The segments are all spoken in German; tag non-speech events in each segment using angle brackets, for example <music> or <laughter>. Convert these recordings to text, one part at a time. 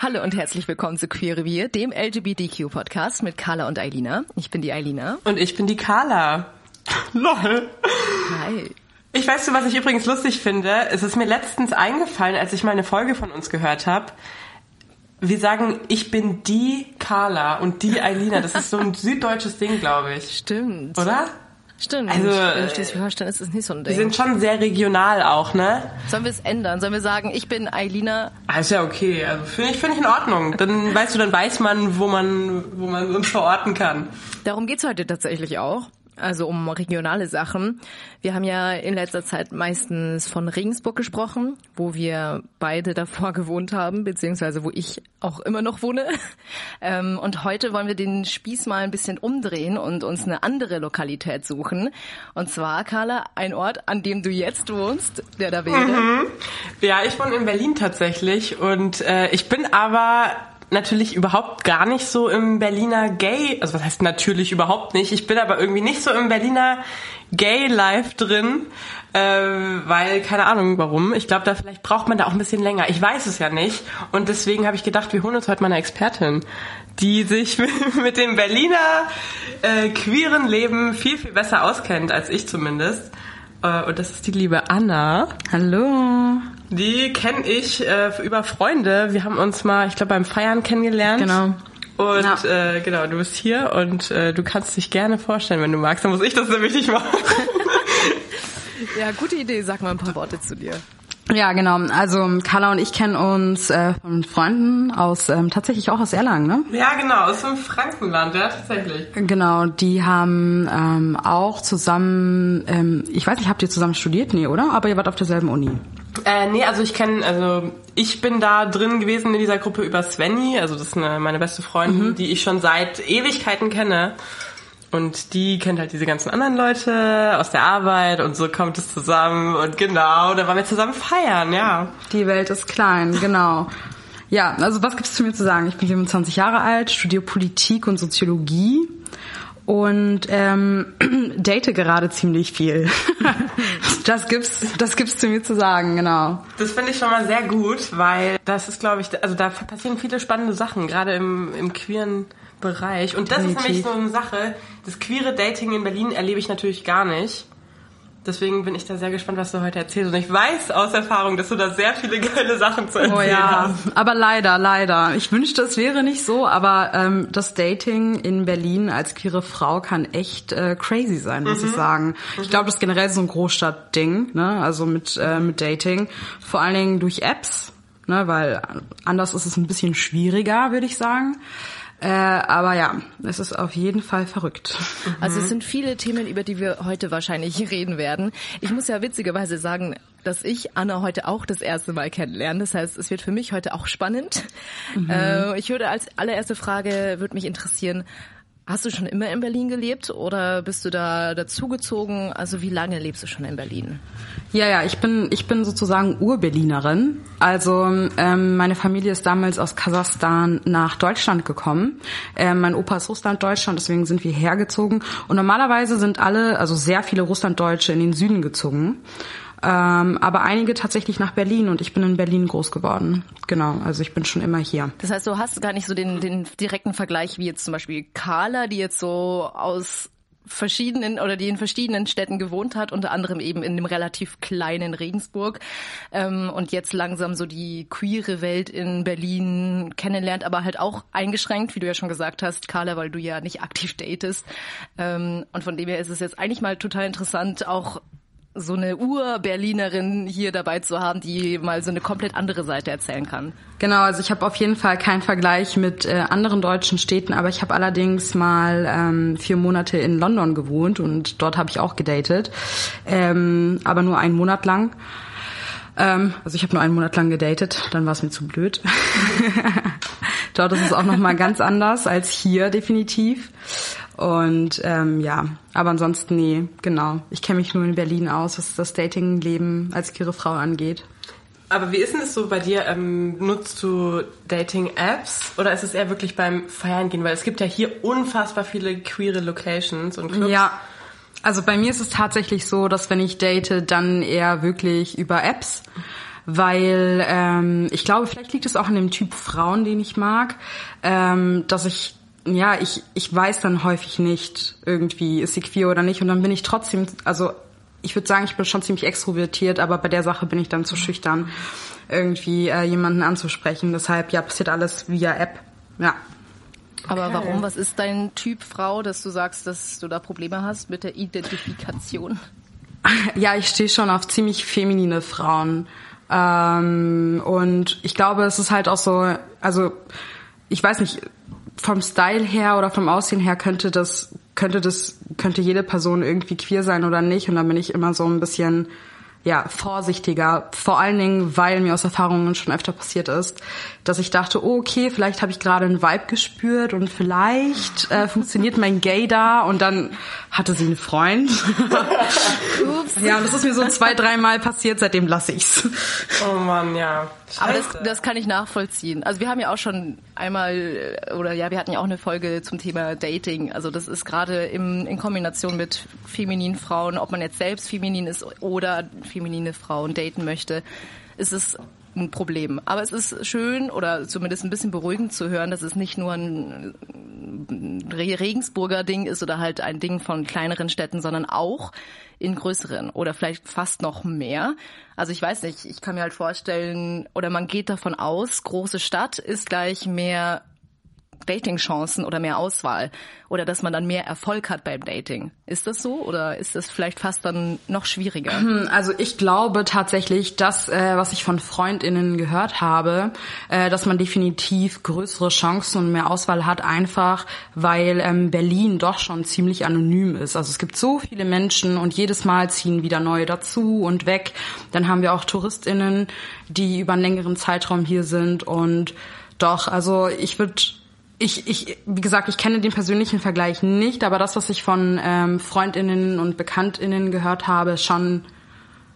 Hallo und herzlich willkommen zu Queer Revier, dem LGBTQ-Podcast mit Carla und Eilina. Ich bin die Eilina. Und ich bin die Carla. <laughs> Lol. Hi. Ich weiß du, was ich übrigens lustig finde. Es ist mir letztens eingefallen, als ich mal eine Folge von uns gehört habe. Wir sagen, ich bin die Carla und die Eilina. Das ist so ein <laughs> süddeutsches Ding, glaube ich. Stimmt. Oder? Stimmt. Also, in Schleswig-Holstein ist es nicht so ein Wir Ding. sind schon sehr regional auch, ne? Sollen wir es ändern? Sollen wir sagen, ich bin Eilina? Ah, ist ja okay. Also finde ich, finde ich in Ordnung. Dann weißt du, dann weiß man, wo man, wo man uns verorten kann. Darum geht's heute tatsächlich auch. Also um regionale Sachen. Wir haben ja in letzter Zeit meistens von Regensburg gesprochen, wo wir beide davor <laughs> gewohnt haben, beziehungsweise wo ich auch immer noch wohne. <laughs> Ähm, Und heute wollen wir den Spieß mal ein bisschen umdrehen und uns eine andere Lokalität suchen. Und zwar, Carla, ein Ort, an dem du jetzt wohnst, der da wäre. Ja, ich wohne in Berlin tatsächlich und äh, ich bin aber natürlich überhaupt gar nicht so im Berliner Gay, also was heißt natürlich überhaupt nicht, ich bin aber irgendwie nicht so im Berliner Gay-Life drin, äh, weil, keine Ahnung warum, ich glaube, da vielleicht braucht man da auch ein bisschen länger, ich weiß es ja nicht und deswegen habe ich gedacht, wir holen uns heute mal eine Expertin, die sich <laughs> mit dem Berliner äh, queeren Leben viel, viel besser auskennt als ich zumindest. Äh, Und das ist die liebe Anna. Hallo. Die kenne ich äh, über Freunde. Wir haben uns mal, ich glaube, beim Feiern kennengelernt. Genau. Und Ja. äh, genau, du bist hier und äh, du kannst dich gerne vorstellen, wenn du magst. Dann muss ich das nämlich nicht machen. <laughs> Ja, gute Idee. Sag mal ein paar Worte zu dir. Ja, genau. Also Carla und ich kennen uns äh, von Freunden aus ähm, tatsächlich auch aus Erlangen, ne? ja, genau, aus dem Frankenland, ja, tatsächlich. Genau, die haben ähm, auch zusammen, ähm, ich weiß nicht, habt ihr zusammen studiert? Nee, oder? Aber ihr wart auf derselben Uni. Äh, nee, also ich kenne, also ich bin da drin gewesen in dieser Gruppe über Svenny, also das ist eine, meine beste Freundin, die ich schon seit Ewigkeiten kenne. Und die kennt halt diese ganzen anderen Leute aus der Arbeit und so kommt es zusammen und genau, da waren wir zusammen feiern, ja. Die Welt ist klein, genau. Ja, also was gibt's zu mir zu sagen? Ich bin 27 Jahre alt, studiere Politik und Soziologie und ähm, <clears throat> date gerade ziemlich viel. <laughs> das gibt's, das gibt's zu mir zu sagen, genau. Das finde ich schon mal sehr gut, weil das ist, glaube ich, also da passieren viele spannende Sachen, gerade im, im queeren Bereich. Und das ist Definitiv. nämlich so eine Sache, das queere Dating in Berlin erlebe ich natürlich gar nicht. Deswegen bin ich da sehr gespannt, was du heute erzählst. Und ich weiß aus Erfahrung, dass du da sehr viele geile Sachen zu erzählen Oh ja, hast. aber leider, leider. Ich wünschte, es wäre nicht so, aber ähm, das Dating in Berlin als queere Frau kann echt äh, crazy sein, muss ich sagen. Ich glaube, das ist generell so ein Großstadtding, ne? Also mit äh, mit Dating, vor allen Dingen durch Apps, ne? Weil anders ist es ein bisschen schwieriger, würde ich sagen. Äh, aber ja, es ist auf jeden Fall verrückt. <laughs> Also es sind viele Themen, über die wir heute wahrscheinlich <laughs> reden werden. Ich muss ja witzigerweise sagen, dass ich Anna heute auch das erste Mal kennenlerne. Das heißt, es wird für mich heute auch spannend. Äh, ich würde als allererste Frage, würde mich interessieren, hast du schon immer in Berlin gelebt oder bist du da dazugezogen? Also wie lange lebst du schon in Berlin? Ja, ja, ich bin ich bin sozusagen Urberlinerin. Also ähm, meine Familie ist damals aus Kasachstan nach Deutschland gekommen. Ähm, mein Opa ist Russland-Deutschland, deswegen sind wir hergezogen. Und normalerweise sind alle, also sehr viele Russlanddeutsche in den Süden gezogen. Ähm, aber einige tatsächlich nach Berlin und ich bin in Berlin groß geworden. Genau, also ich bin schon immer hier. Das heißt, du hast gar nicht so den, den direkten Vergleich wie jetzt zum Beispiel Carla, die jetzt so aus verschiedenen oder die in verschiedenen Städten gewohnt hat, unter anderem eben in dem relativ kleinen Regensburg ähm, und jetzt langsam so die queere Welt in Berlin kennenlernt, aber halt auch eingeschränkt, wie du ja schon gesagt hast, Carla, weil du ja nicht aktiv datest. Ähm, und von dem her ist es jetzt eigentlich mal total interessant, auch so eine Ur-Berlinerin hier dabei zu haben, die mal so eine komplett andere Seite erzählen kann. Genau, also ich habe auf jeden Fall keinen Vergleich mit äh, anderen deutschen Städten, aber ich habe allerdings mal ähm, vier Monate in London gewohnt und dort habe ich auch gedatet, ähm, aber nur einen Monat lang. Ähm, also ich habe nur einen Monat lang gedatet, dann war es mir zu blöd. <laughs> dort ist es auch noch mal ganz anders als hier definitiv. Und ähm, ja, aber ansonsten nee, genau. Ich kenne mich nur in Berlin aus, was das Datingleben als queere Frau angeht. Aber wie ist denn das so bei dir? Ähm, nutzt du Dating-Apps oder ist es eher wirklich beim Feiern gehen? Weil es gibt ja hier unfassbar viele queere Locations und Clubs. Ja, also bei mir ist es tatsächlich so, dass wenn ich date, dann eher wirklich über Apps. Weil ähm, ich glaube, vielleicht liegt es auch an dem Typ Frauen, den ich mag, ähm, dass ich ja, ich, ich weiß dann häufig nicht irgendwie, ist sie queer oder nicht. Und dann bin ich trotzdem, also ich würde sagen, ich bin schon ziemlich extrovertiert, aber bei der Sache bin ich dann zu schüchtern, irgendwie äh, jemanden anzusprechen. Deshalb, ja, passiert alles via App. Ja. Aber warum? Was ist dein Typ Frau, dass du sagst, dass du da Probleme hast mit der Identifikation? <laughs> Ja, ich stehe schon auf ziemlich feminine Frauen. Ähm, und ich glaube, es ist halt auch so, also ich weiß nicht, vom Style her oder vom Aussehen her könnte das, könnte das, könnte jede Person irgendwie queer sein oder nicht. Und dann bin ich immer so ein bisschen, ja, vorsichtiger. Vor allen Dingen, weil mir aus Erfahrungen schon öfter passiert ist, dass ich dachte, oh, okay, vielleicht habe ich gerade einen Vibe gespürt und vielleicht äh, funktioniert mein Gay da und dann hatte sie einen Freund. <laughs> Ups. Ja, und das ist mir so zwei, dreimal passiert, seitdem lasse ich's. Oh Mann, ja. Aber das, das kann ich nachvollziehen. Also wir haben ja auch schon einmal, oder ja, wir hatten ja auch eine Folge zum Thema Dating. Also das ist gerade im, in Kombination mit femininen Frauen, ob man jetzt selbst feminin ist oder feminine Frauen daten möchte, ist es ein Problem. Aber es ist schön oder zumindest ein bisschen beruhigend zu hören, dass es nicht nur ein Regensburger Ding ist oder halt ein Ding von kleineren Städten, sondern auch in größeren oder vielleicht fast noch mehr. Also ich weiß nicht, ich kann mir halt vorstellen, oder man geht davon aus, große Stadt ist gleich mehr Dating-Chancen oder mehr Auswahl oder dass man dann mehr Erfolg hat beim Dating. Ist das so oder ist das vielleicht fast dann noch schwieriger? <clears throat> Also ich glaube tatsächlich, dass äh, was ich von Freundinnen gehört habe, äh, dass man definitiv größere Chancen und mehr Auswahl hat, einfach weil ähm, Berlin doch schon ziemlich anonym ist. Also es gibt so viele Menschen und jedes Mal ziehen wieder neue dazu und weg. Dann haben wir auch Touristinnen, die über einen längeren Zeitraum hier sind und doch, also ich würde ich, ich, wie gesagt, ich kenne den persönlichen Vergleich nicht, aber das, was ich von ähm, Freundinnen und Bekanntinnen gehört habe, schon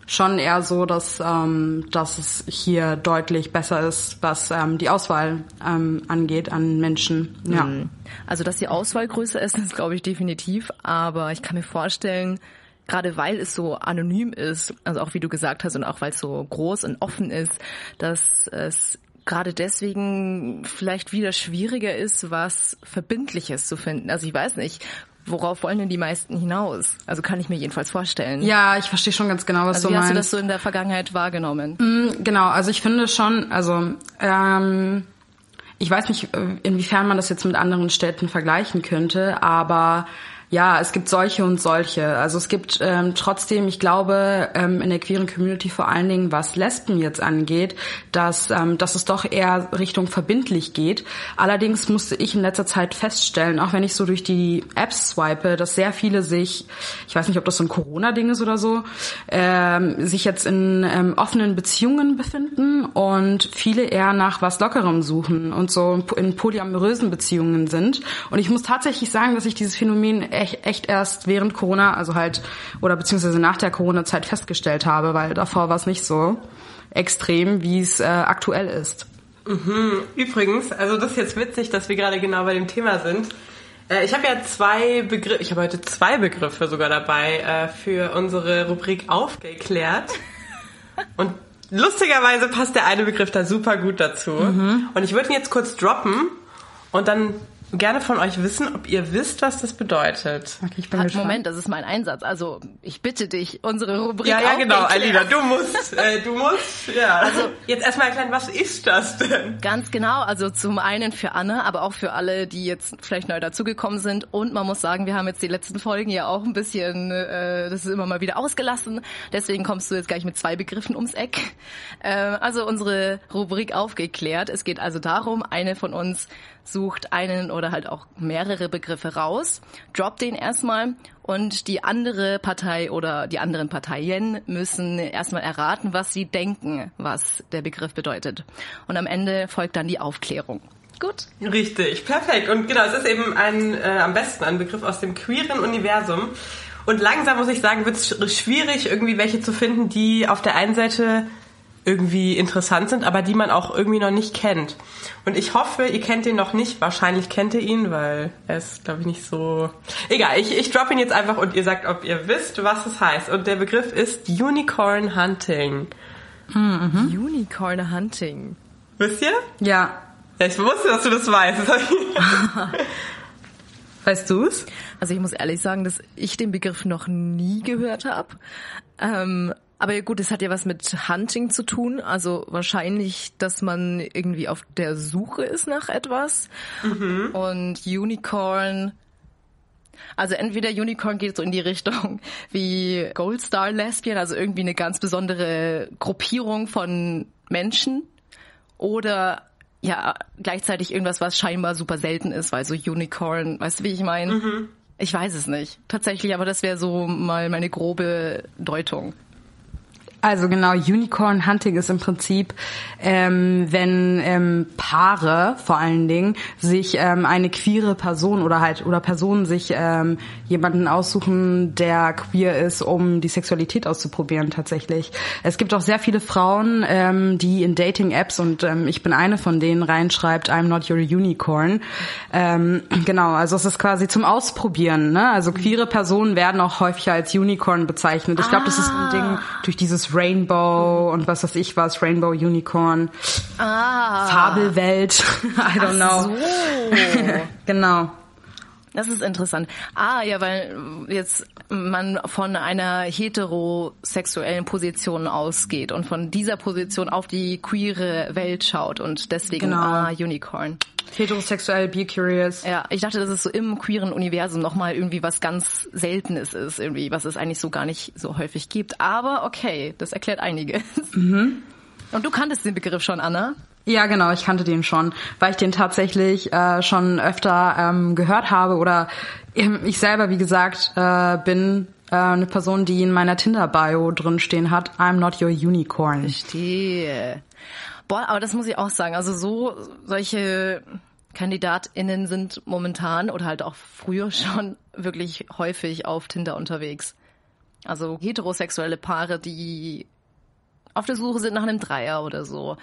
schon eher so, dass ähm, dass es hier deutlich besser ist, was ähm, die Auswahl ähm, angeht an Menschen. Ja. Mhm. Also dass die Auswahl größer ist, ist glaube ich definitiv. Aber ich kann mir vorstellen, gerade weil es so anonym ist, also auch wie du gesagt hast und auch weil es so groß und offen ist, dass es gerade deswegen vielleicht wieder schwieriger ist, was Verbindliches zu finden. Also ich weiß nicht, worauf wollen denn die meisten hinaus? Also kann ich mir jedenfalls vorstellen. Ja, ich verstehe schon ganz genau, was also du wie meinst. hast du das so in der Vergangenheit wahrgenommen? Mm, genau, also ich finde schon, also ähm, ich weiß nicht, äh, inwiefern man das jetzt mit anderen Städten vergleichen könnte, aber ja, es gibt solche und solche. Also es gibt ähm, trotzdem, ich glaube, ähm, in der queeren Community vor allen Dingen, was Lesben jetzt angeht, dass, ähm, dass es doch eher Richtung verbindlich geht. Allerdings musste ich in letzter Zeit feststellen, auch wenn ich so durch die Apps swipe, dass sehr viele sich, ich weiß nicht, ob das so ein Corona-Ding ist oder so, ähm, sich jetzt in ähm, offenen Beziehungen befinden und viele eher nach was Lockerem suchen und so in polyamorösen Beziehungen sind. Und ich muss tatsächlich sagen, dass ich dieses Phänomen echt, echt erst während Corona, also halt, oder beziehungsweise nach der Corona-Zeit festgestellt habe, weil davor war es nicht so extrem, wie es äh, aktuell ist. Mhm. Übrigens, also das ist jetzt witzig, dass wir gerade genau bei dem Thema sind. Äh, ich habe ja zwei Begriffe, ich habe heute zwei Begriffe sogar dabei äh, für unsere Rubrik aufgeklärt. <laughs> Und lustigerweise passt der eine Begriff da super gut dazu. Mhm. Und ich würde ihn jetzt kurz droppen und dann gerne von euch wissen, ob ihr wisst, was das bedeutet. Okay, ich bin Hat, gespannt. Moment, das ist mein Einsatz. Also ich bitte dich, unsere Rubrik Ja, ja, genau, aufgeklärt. Alina, du musst, äh, du musst, ja. Also jetzt erstmal erklären, was ist das denn? Ganz genau, also zum einen für Anne, aber auch für alle, die jetzt vielleicht neu dazugekommen sind. Und man muss sagen, wir haben jetzt die letzten Folgen ja auch ein bisschen, äh, das ist immer mal wieder ausgelassen. Deswegen kommst du jetzt gleich mit zwei Begriffen ums Eck. Äh, also unsere Rubrik aufgeklärt. Es geht also darum, eine von uns sucht einen oder halt auch mehrere Begriffe raus, droppt den erstmal und die andere Partei oder die anderen Parteien müssen erstmal erraten, was sie denken, was der Begriff bedeutet. Und am Ende folgt dann die Aufklärung. Gut. Richtig, perfekt. Und genau, es ist eben ein, äh, am besten ein Begriff aus dem queeren Universum. Und langsam muss ich sagen, wird es schwierig, irgendwie welche zu finden, die auf der einen Seite irgendwie interessant sind, aber die man auch irgendwie noch nicht kennt. Und ich hoffe, ihr kennt den noch nicht. Wahrscheinlich kennt ihr ihn, weil er ist, glaube ich, nicht so... Egal, ich, ich drop ihn jetzt einfach und ihr sagt, ob ihr wisst, was es heißt. Und der Begriff ist Unicorn Hunting. Unicorn Hunting. Wisst ihr? Ja. Ja, ich wusste, dass du das weißt. <laughs> Weißt du's? Also ich muss ehrlich sagen, dass ich den Begriff noch nie gehört habe. Ähm, aber gut, es hat ja was mit Hunting zu tun. Also wahrscheinlich, dass man irgendwie auf der Suche ist nach etwas. Und Unicorn. Also entweder Unicorn geht so in die Richtung <laughs> wie Gold Star Lesbian, also irgendwie eine ganz besondere Gruppierung von Menschen. Oder ja, gleichzeitig irgendwas, was scheinbar super selten ist, weil so Unicorn, weißt du, wie ich meine? Ich weiß es nicht. Tatsächlich, aber das wäre so mal meine grobe Deutung. Also genau, Unicorn Hunting ist im Prinzip, ähm, wenn ähm, Paare vor allen Dingen sich ähm, eine queere Person oder halt oder Personen sich ähm, jemanden aussuchen, der queer ist, um die Sexualität auszuprobieren tatsächlich. Es gibt auch sehr viele Frauen, ähm, die in Dating-Apps und ähm, ich bin eine von denen reinschreibt, I'm not your unicorn. Ähm, genau, also es ist quasi zum Ausprobieren. Ne? Also queere Personen werden auch häufiger als Unicorn bezeichnet. Ich glaube, das ist ein Ding durch dieses Rainbow und was weiß ich was, Rainbow Unicorn, Ah. Fabelwelt, <laughs> I don't know. So. <laughs> Genau. Das ist interessant. Ah, ja, weil jetzt man von einer heterosexuellen Position ausgeht und von dieser Position auf die queere Welt schaut und deswegen Genau. ah, Unicorn. Heterosexuell, be curious. Ja, ich dachte, dass es so im queeren Universum nochmal irgendwie was ganz Seltenes ist, irgendwie, was es eigentlich so gar nicht so häufig gibt. Aber okay, das erklärt einiges. Mhm. Und du kanntest den Begriff schon, Anna? Ja, genau, ich kannte den schon, weil ich den tatsächlich äh, schon öfter ähm, gehört habe oder ähm, ich selber, wie gesagt, äh, bin äh, eine Person, die in meiner Tinder-Bio drin stehen hat, I'm not your unicorn. Verstehe. Boah, aber das muss ich auch sagen. Also so solche KandidatInnen sind momentan oder halt auch früher <laughs> schon wirklich häufig auf Tinder unterwegs. Also heterosexuelle Paare, die auf der Suche sind nach einem Dreier oder so.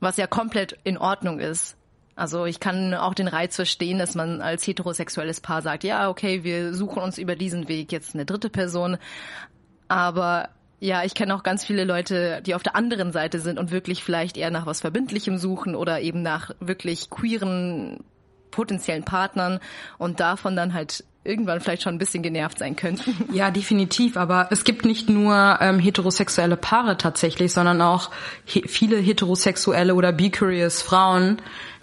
Was ja komplett in Ordnung ist. Also ich kann auch den Reiz verstehen, dass man als heterosexuelles Paar sagt, ja, okay, wir suchen uns über diesen Weg jetzt eine dritte Person. Aber ja, ich kenne auch ganz viele Leute, die auf der anderen Seite sind und wirklich vielleicht eher nach was Verbindlichem suchen oder eben nach wirklich queeren potenziellen Partnern und davon dann halt irgendwann vielleicht schon ein bisschen genervt sein könnten. Ja, definitiv. Aber es gibt nicht nur ähm, heterosexuelle Paare tatsächlich, sondern auch he viele heterosexuelle oder be-curious Frauen,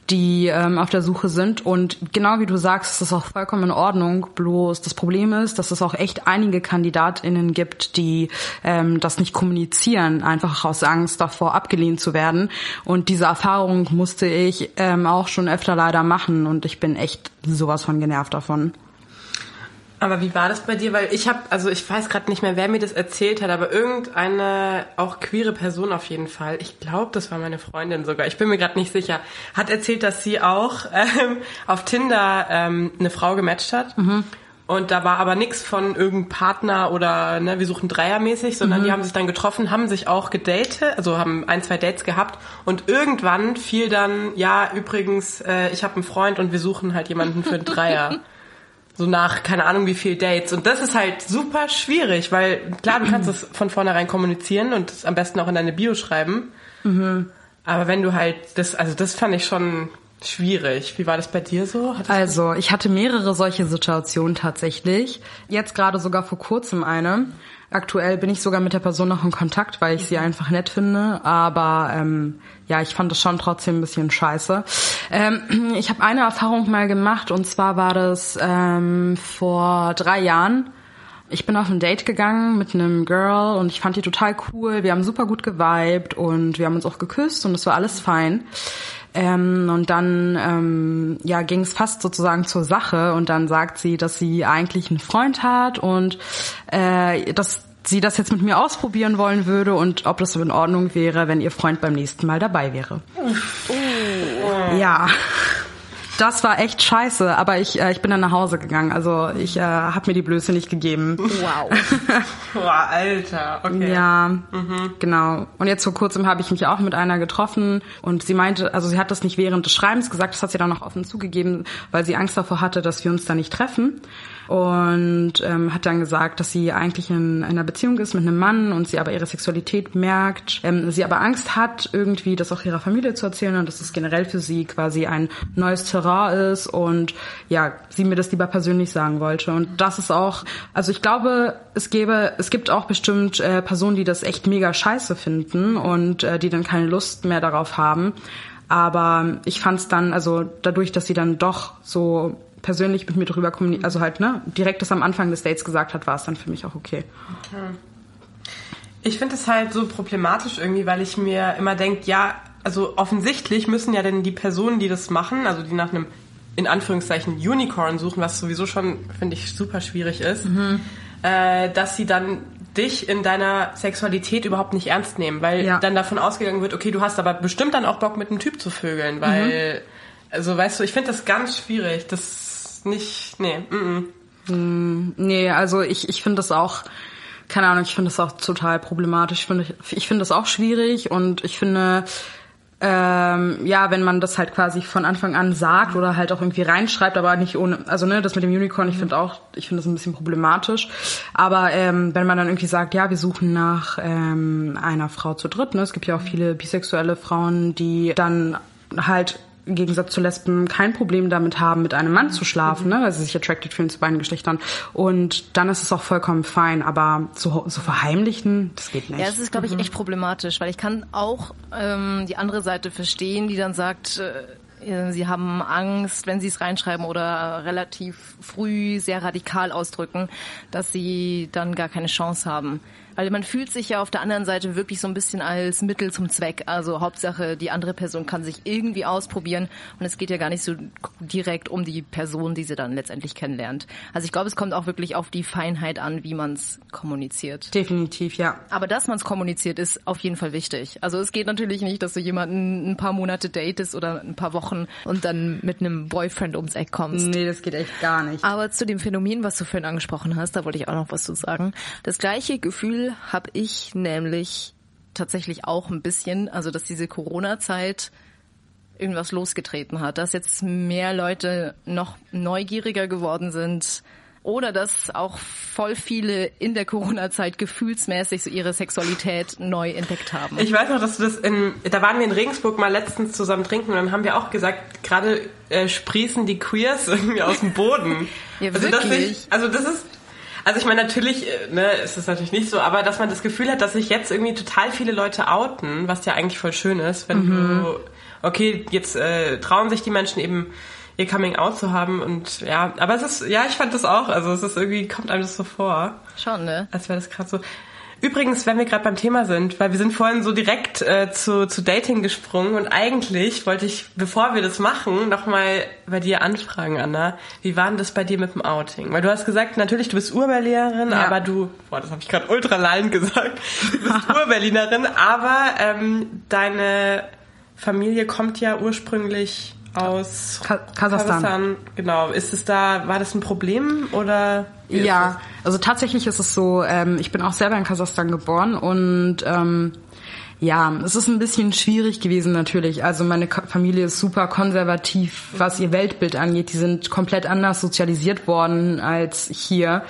die ähm, auf der Suche sind. Und genau wie du sagst, ist das auch vollkommen in Ordnung. Bloß das Problem ist, dass es auch echt einige KandidatInnen gibt, die ähm, das nicht kommunizieren, einfach aus Angst davor abgelehnt zu werden. Und diese Erfahrung musste ich ähm, auch schon öfter leider machen. Und ich bin echt sowas von genervt davon. Aber wie war das bei dir? Weil ich habe, also ich weiß gerade nicht mehr, wer mir das erzählt hat, aber irgendeine auch queere Person auf jeden Fall, ich glaube, das war meine Freundin sogar, ich bin mir gerade nicht sicher, hat erzählt, dass sie auch <laughs> ähm, auf Tinder ähm, eine Frau gematcht hat. Und da war aber nichts von irgendeinem Partner oder ne, wir suchen Dreiermäßig, sondern die haben sich dann getroffen, haben sich auch gedatet, also haben ein, zwei Dates gehabt und irgendwann fiel dann, ja, übrigens, äh, ich habe einen Freund und wir suchen halt jemanden für einen Dreier. <laughs> so nach keine Ahnung wie viel Dates und das ist halt super schwierig, weil klar, du kannst es von vornherein kommunizieren und es am besten auch in deine Bio schreiben. Aber wenn du halt das, also das fand ich schon schwierig. Wie war das bei dir so? Hattest Also, ich hatte mehrere solche Situationen tatsächlich. Jetzt gerade sogar vor kurzem eine. Aktuell bin ich sogar mit der Person noch in Kontakt, weil ich sie einfach nett finde. Aber ähm, ja, ich fand das schon trotzdem ein bisschen scheiße. Ähm, <clears throat> ich habe eine Erfahrung mal gemacht und zwar war das ähm, vor drei Jahren. Ich bin auf ein Date gegangen mit einem Girl und ich fand die total cool. Wir haben super gut geweibt und wir haben uns auch geküsst und es war alles fein. Ähm, und dann ähm, ja, ging es fast sozusagen zur Sache und dann sagt sie, dass sie eigentlich einen Freund hat und äh, dass sie das jetzt mit mir ausprobieren wollen würde und ob das in Ordnung wäre, wenn ihr Freund beim nächsten Mal dabei wäre. Ja. Das war echt scheiße, aber ich, äh, ich bin dann nach Hause gegangen. Also ich äh, habe mir die Blöße nicht gegeben. Wow. <laughs> Boah, Alter. Okay. Ja, genau. Und jetzt vor kurzem habe ich mich auch mit einer getroffen und sie meinte, also sie hat das nicht während des Schreibens gesagt, das hat sie dann auch offen zugegeben, weil sie Angst davor hatte, dass wir uns da nicht treffen. Und ähm, hat dann gesagt, dass sie eigentlich in einer Beziehung ist mit einem Mann und sie aber ihre Sexualität merkt, ähm, sie aber Angst hat, irgendwie das auch ihrer Familie zu erzählen und dass es generell für sie quasi ein neues Terrain ist und ja, sie mir das lieber persönlich sagen wollte. Und das ist auch, also ich glaube, es gäbe, es gibt auch bestimmt äh, Personen, die das echt mega scheiße finden und äh, die dann keine Lust mehr darauf haben. Aber ich fand es dann, also dadurch, dass sie dann doch so persönlich mit mir drüber kommuniziert, also halt, ne, direkt das am Anfang des Dates gesagt hat, war es dann für mich auch okay. Ich finde es halt so problematisch irgendwie, weil ich mir immer denke, ja, also offensichtlich müssen ja denn die Personen, die das machen, also die nach einem in Anführungszeichen Unicorn suchen, was sowieso schon, finde ich, super schwierig ist, äh, dass sie dann dich in deiner Sexualität überhaupt nicht ernst nehmen, weil Ja. dann davon ausgegangen wird, okay, du hast aber bestimmt dann auch Bock mit einem Typ zu vögeln, weil, also weißt du, ich finde das ganz schwierig, das nicht, nee, mm, mm. Nee, also ich, ich finde das auch, keine Ahnung, ich finde das auch total problematisch. Ich finde, ich finde das auch schwierig und ich finde, ähm, ja, wenn man das halt quasi von Anfang an sagt oder halt auch irgendwie reinschreibt, aber nicht ohne, also ne, das mit dem Unicorn, ich finde auch, ich finde das ein bisschen problematisch. Aber ähm, wenn man dann irgendwie sagt, ja, wir suchen nach ähm, einer Frau zu dritt, ne, es gibt ja auch viele bisexuelle Frauen, die dann halt im Gegensatz zu Lesben kein Problem damit haben, mit einem Mann zu schlafen, ne, weil sie sich attracted fühlen zu beiden Geschlechtern. Und dann ist es auch vollkommen fein, aber so, so verheimlichen, das geht nicht. Ja, es ist, glaube ich, echt problematisch, weil ich kann auch ähm, die andere Seite verstehen, die dann sagt, äh, sie haben Angst, wenn sie es reinschreiben oder relativ früh sehr radikal ausdrücken, dass sie dann gar keine Chance haben. Weil man fühlt sich ja auf der anderen Seite wirklich so ein bisschen als Mittel zum Zweck. Also Hauptsache, die andere Person kann sich irgendwie ausprobieren und es geht ja gar nicht so direkt um die Person, die sie dann letztendlich kennenlernt. Also ich glaube, es kommt auch wirklich auf die Feinheit an, wie man es kommuniziert. Definitiv, ja. Aber dass man es kommuniziert, ist auf jeden Fall wichtig. Also es geht natürlich nicht, dass du jemanden ein paar Monate datest oder ein paar Wochen und dann mit einem Boyfriend ums Eck kommst. Nee, das geht echt gar nicht. Aber zu dem Phänomen, was du vorhin angesprochen hast, da wollte ich auch noch was zu sagen. Das gleiche Gefühl habe ich nämlich tatsächlich auch ein bisschen, also dass diese Corona-Zeit irgendwas losgetreten hat, dass jetzt mehr Leute noch neugieriger geworden sind oder dass auch voll viele in der Corona-Zeit gefühlsmäßig so ihre Sexualität neu entdeckt haben. Ich weiß noch, dass du das in, da waren wir in Regensburg mal letztens zusammen trinken und dann haben wir auch gesagt, gerade äh, sprießen die Queers <laughs> irgendwie aus dem Boden. Ja, also, wirklich? ich, also das ist, also ich meine natürlich, äh, ne, ist es natürlich nicht so, aber dass man das Gefühl hat, dass sich jetzt irgendwie total viele Leute outen, was ja eigentlich voll schön ist, wenn du, okay, jetzt äh, trauen sich die Menschen eben ihr Coming Out zu haben und ja, aber es ist, ja, ich fand das auch, also es ist irgendwie, kommt einem das so vor. Schon, ne? Als wäre das gerade so. Übrigens, wenn wir gerade beim Thema sind, weil wir sind vorhin so direkt äh, zu, zu Dating gesprungen und eigentlich wollte ich, bevor wir das machen, nochmal bei dir anfragen, Anna. Wie war denn das bei dir mit dem Outing? Weil du hast gesagt, natürlich, du bist Urberlinerin, Ja. aber du, boah, das habe ich gerade ultra lallend gesagt, du bist <laughs> Urberlinerin, aber ähm, deine Familie kommt ja ursprünglich aus Ka- Kasachstan. Genau. Ist es da, war das ein Problem oder? Ja, also tatsächlich ist es so, ähm, ich bin auch selber in Kasachstan geboren und ähm, ja, es ist ein bisschen schwierig gewesen natürlich. Also meine Familie ist super konservativ, was ihr Weltbild angeht. Die sind komplett anders sozialisiert worden als hier.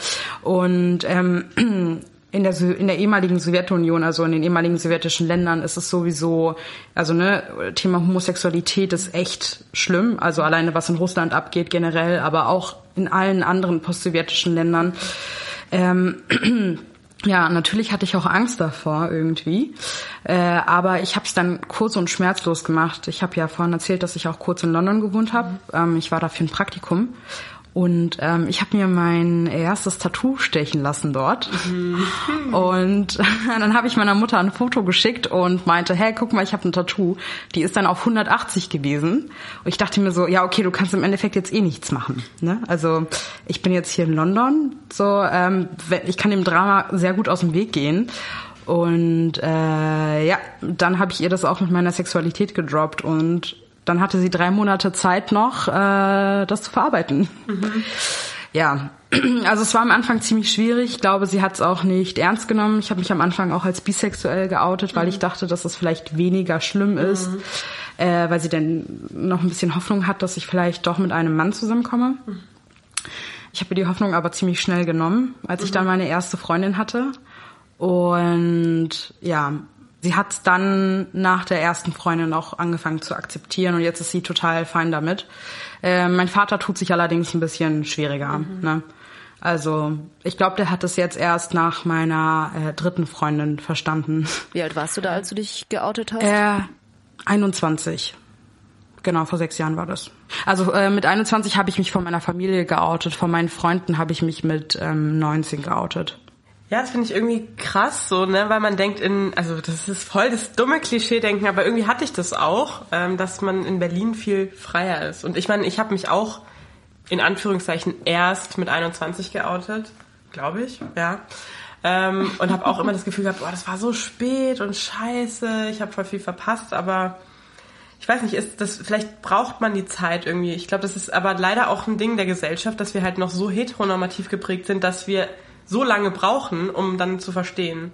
Und ähm, <clears throat> in der, in der ehemaligen Sowjetunion, also in den ehemaligen sowjetischen Ländern, ist es sowieso, also ne, Thema Homosexualität ist echt schlimm. Also alleine was in Russland abgeht generell, aber auch in allen anderen postsowjetischen Ländern. Ähm, <clears throat> ja, natürlich hatte ich auch Angst davor irgendwie, äh, aber ich habe es dann kurz und schmerzlos gemacht. Ich habe ja vorhin erzählt, dass ich auch kurz in London gewohnt habe. Ähm, ich war da für ein Praktikum und ähm, ich habe mir mein erstes Tattoo stechen lassen dort. Mhm. Und <laughs> dann habe ich meiner Mutter ein Foto geschickt und meinte, hey, guck mal, ich habe ein Tattoo. Die ist dann auf 180 gewesen. Und ich dachte mir so, ja, okay, du kannst im Endeffekt jetzt eh nichts machen. Ne? Also ich bin jetzt hier in London. So, ähm, ich kann dem Drama sehr gut aus dem Weg gehen. Und äh, ja, dann habe ich ihr das auch mit meiner Sexualität gedroppt und dann hatte sie drei Monate Zeit noch, äh, das zu verarbeiten. Mhm. Ja, <clears throat> also es war am Anfang ziemlich schwierig. Ich glaube, sie hat es auch nicht ernst genommen. Ich habe mich am Anfang auch als bisexuell geoutet, weil ich mhm. dachte, dass es vielleicht weniger schlimm ist, mhm. äh, weil sie dann noch ein bisschen Hoffnung hat, dass ich vielleicht doch mit einem Mann zusammenkomme. Mhm. Ich habe die Hoffnung aber ziemlich schnell genommen, als ich dann meine erste Freundin hatte. Und ja, sie hat dann nach der ersten Freundin auch angefangen zu akzeptieren und jetzt ist sie total fein damit. Äh, mein Vater tut sich allerdings ein bisschen schwieriger. Mhm. Ne? Also ich glaube, der hat es jetzt erst nach meiner äh, dritten Freundin verstanden. Wie alt warst du da, als du dich geoutet hast? Äh, 21. Genau, vor sechs Jahren war das. Also äh, mit 21 habe ich mich von meiner Familie geoutet, von meinen Freunden habe ich mich mit ähm, 19 geoutet. Ja, das finde ich irgendwie krass, so, ne, weil man denkt in, also das ist voll das dumme Klischee-Denken, aber irgendwie hatte ich das auch, ähm, dass man in Berlin viel freier ist. Und ich meine, ich habe mich auch in Anführungszeichen erst mit 21 geoutet, glaube ich, ja. Ähm, und habe auch immer das Gefühl gehabt, boah, das war so spät und scheiße, ich habe voll viel verpasst, aber ich weiß nicht, ist das vielleicht braucht man die Zeit irgendwie. Ich glaube, das ist aber leider auch ein Ding der Gesellschaft, dass wir halt noch so heteronormativ geprägt sind, dass wir so lange brauchen, um dann zu verstehen.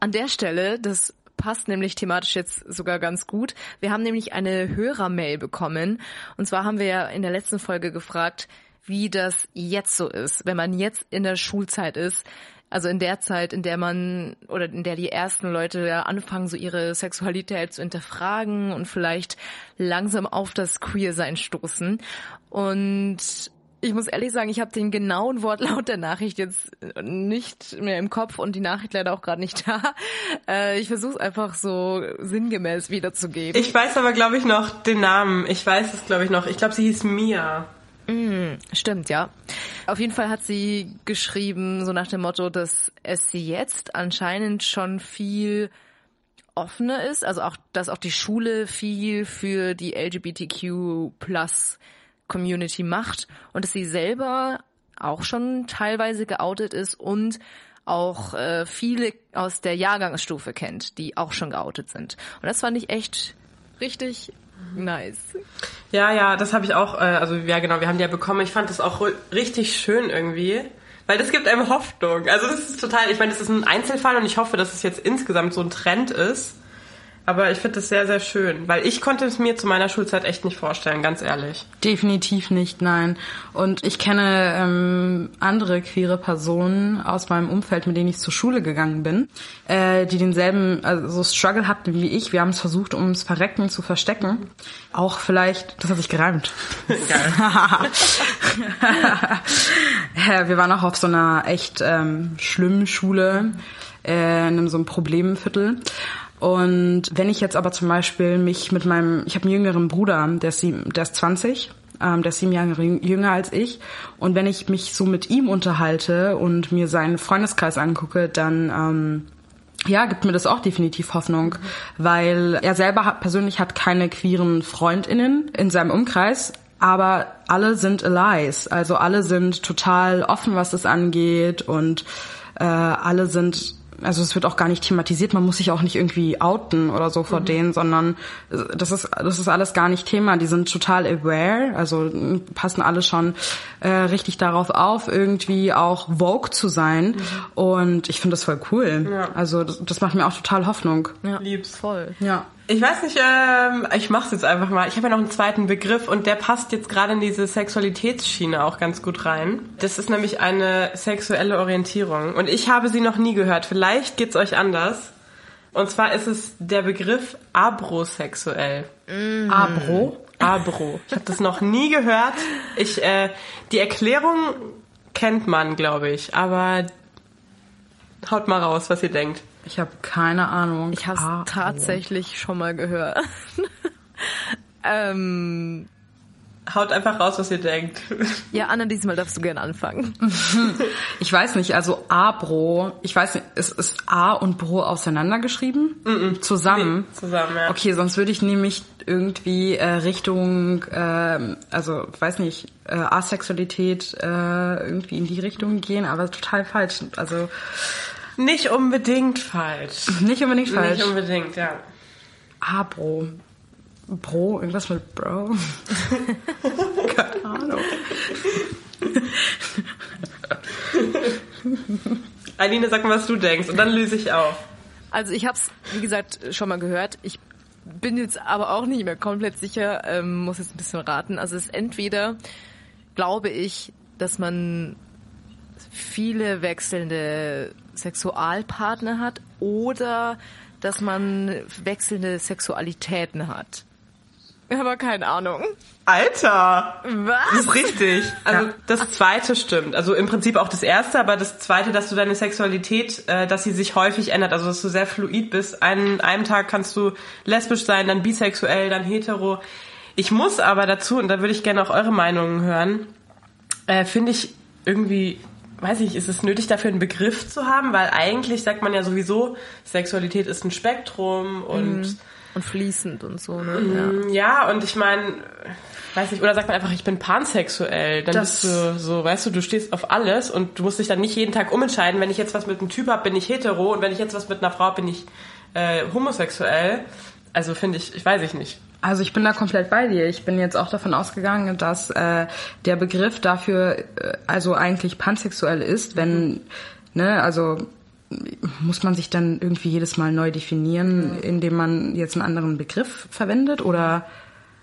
An der Stelle, das passt nämlich thematisch jetzt sogar ganz gut. Wir haben nämlich eine Hörermail bekommen. Und zwar haben wir ja in der letzten Folge gefragt, wie das jetzt so ist, wenn man jetzt in der Schulzeit ist. Also in der Zeit, in der man oder in der die ersten Leute ja anfangen, so ihre Sexualität zu hinterfragen und vielleicht langsam auf das Queer-Sein stoßen. Und ich muss ehrlich sagen, ich habe den genauen Wortlaut der Nachricht jetzt nicht mehr im Kopf und die Nachricht leider auch gerade nicht <laughs> da. Äh, ich versuche es einfach so sinngemäß wiederzugeben. Ich weiß aber, glaube ich, noch den Namen. Ich weiß es, glaube ich, noch. Ich glaube, sie hieß Mia. Mm, stimmt, ja. Auf jeden Fall hat sie geschrieben, so nach dem Motto, dass es jetzt anscheinend schon viel offener ist, also auch, dass auch die Schule viel für die LGBTQ plus Community macht und dass sie selber auch schon teilweise geoutet ist und auch äh, viele aus der Jahrgangsstufe kennt, die auch schon geoutet sind. Und das fand ich echt richtig nice. Ja, ja, das habe ich auch, äh, also ja genau, wir haben die ja bekommen. Ich fand das auch richtig schön irgendwie. Weil das gibt einem Hoffnung. Also das ist total, ich meine, das ist ein Einzelfall und ich hoffe, dass es jetzt insgesamt so ein Trend ist aber ich finde das sehr, sehr schön, weil ich konnte es mir zu meiner Schulzeit echt nicht vorstellen, ganz ehrlich. Definitiv nicht, nein. Und ich kenne ähm, andere queere Personen aus meinem Umfeld, mit denen ich zur Schule gegangen bin, äh, die denselben also Struggle hatten wie ich. Wir haben es versucht, ums Verrecken zu verstecken. Auch vielleicht, das hat sich gereimt. Geil. <laughs> wir waren auch auf so einer echt ähm, schlimmen Schule, äh, in so einem Problemviertel. Und wenn ich jetzt aber zum Beispiel mich mit meinem, ich habe einen jüngeren Bruder, der ist, sieben, der ist 20, ähm, der ist sieben Jahre jünger als ich. Und wenn ich mich so mit ihm unterhalte und mir seinen Freundeskreis angucke, dann ähm, ja, gibt mir das auch definitiv Hoffnung, weil er selber hat, persönlich hat keine queeren Freundinnen in seinem Umkreis, aber alle sind Allies, also alle sind total offen, was das angeht und äh, alle sind also es wird auch gar nicht thematisiert, man muss sich auch nicht irgendwie outen oder so vor mhm. denen, sondern das ist, das ist alles gar nicht Thema. Die sind total aware, also passen alle schon äh, richtig darauf auf, irgendwie auch Vogue zu sein. Mhm. Und ich finde das voll cool. Ja. Also das, das, macht mir auch total Hoffnung. Ja, lieb's voll. Ja. Ich weiß nicht, ähm, ich mach's jetzt einfach mal. Ich habe ja noch einen zweiten Begriff und der passt jetzt gerade in diese Sexualitätsschiene auch ganz gut rein. Das ist nämlich eine sexuelle Orientierung und ich habe sie noch nie gehört. Vielleicht geht's euch anders. Und zwar ist es der Begriff abrosexuell. Mm. Abro? Abro. Ich habe das noch nie gehört. Ich, äh, die Erklärung kennt man, glaube ich, aber haut mal raus, was ihr denkt. Ich habe keine Ahnung. Ich habe es Abro. tatsächlich schon mal gehört. <laughs> ähm, Haut einfach raus, was ihr denkt. ja, Anna, diesmal darfst du gerne anfangen. <laughs> Ich weiß nicht, also Abro, ich weiß nicht, ist, ist A und Bro auseinandergeschrieben? Zusammen? Nee, zusammen, ja. Okay, sonst würde ich nämlich irgendwie äh, Richtung, äh, also weiß nicht, äh, Asexualität äh, irgendwie in die Richtung gehen, aber total falsch. Also Nicht unbedingt falsch. nicht unbedingt falsch. Nicht unbedingt, ja. Abro. Bro, irgendwas mit Bro. <laughs> Keine Ahnung. Aline, sag mal, was du denkst und dann löse ich auf. Also ich habe es, wie gesagt, schon mal gehört. Ich bin jetzt aber auch nicht mehr komplett sicher, ähm, muss jetzt ein bisschen raten. Also es ist entweder, glaube ich, dass man viele wechselnde Sexualpartner hat oder dass man wechselnde Sexualitäten hat. Aber keine Ahnung. Alter! Das Was? ist richtig. Also Ja. das zweite stimmt. Also im Prinzip auch das erste, aber das zweite, dass du deine Sexualität, äh, dass sie sich häufig ändert, also dass du sehr fluid bist. An einem Tag kannst du lesbisch sein, dann bisexuell, dann hetero. Ich muss aber dazu, und da würde ich gerne auch eure Meinungen hören, äh, finde ich irgendwie, weiß ich, ist es nötig dafür einen Begriff zu haben, weil eigentlich sagt man ja sowieso, Sexualität ist ein Spektrum und Und fließend und so, ne? Ja. ja, und ich meine, weiß nicht, oder sagt man einfach, ich bin pansexuell, dann Das- bist du so, weißt du, du stehst auf alles und du musst dich dann nicht jeden Tag umentscheiden, wenn ich jetzt was mit einem Typ hab, bin ich hetero und wenn ich jetzt was mit einer Frau hab, bin ich äh, homosexuell. Also finde ich, ich weiß ich nicht. Also ich bin da komplett bei dir. Ich bin jetzt auch davon ausgegangen, dass äh, der Begriff dafür äh, also eigentlich pansexuell ist, wenn, ne, also muss man sich dann irgendwie jedes Mal neu definieren, indem man jetzt einen anderen Begriff verwendet oder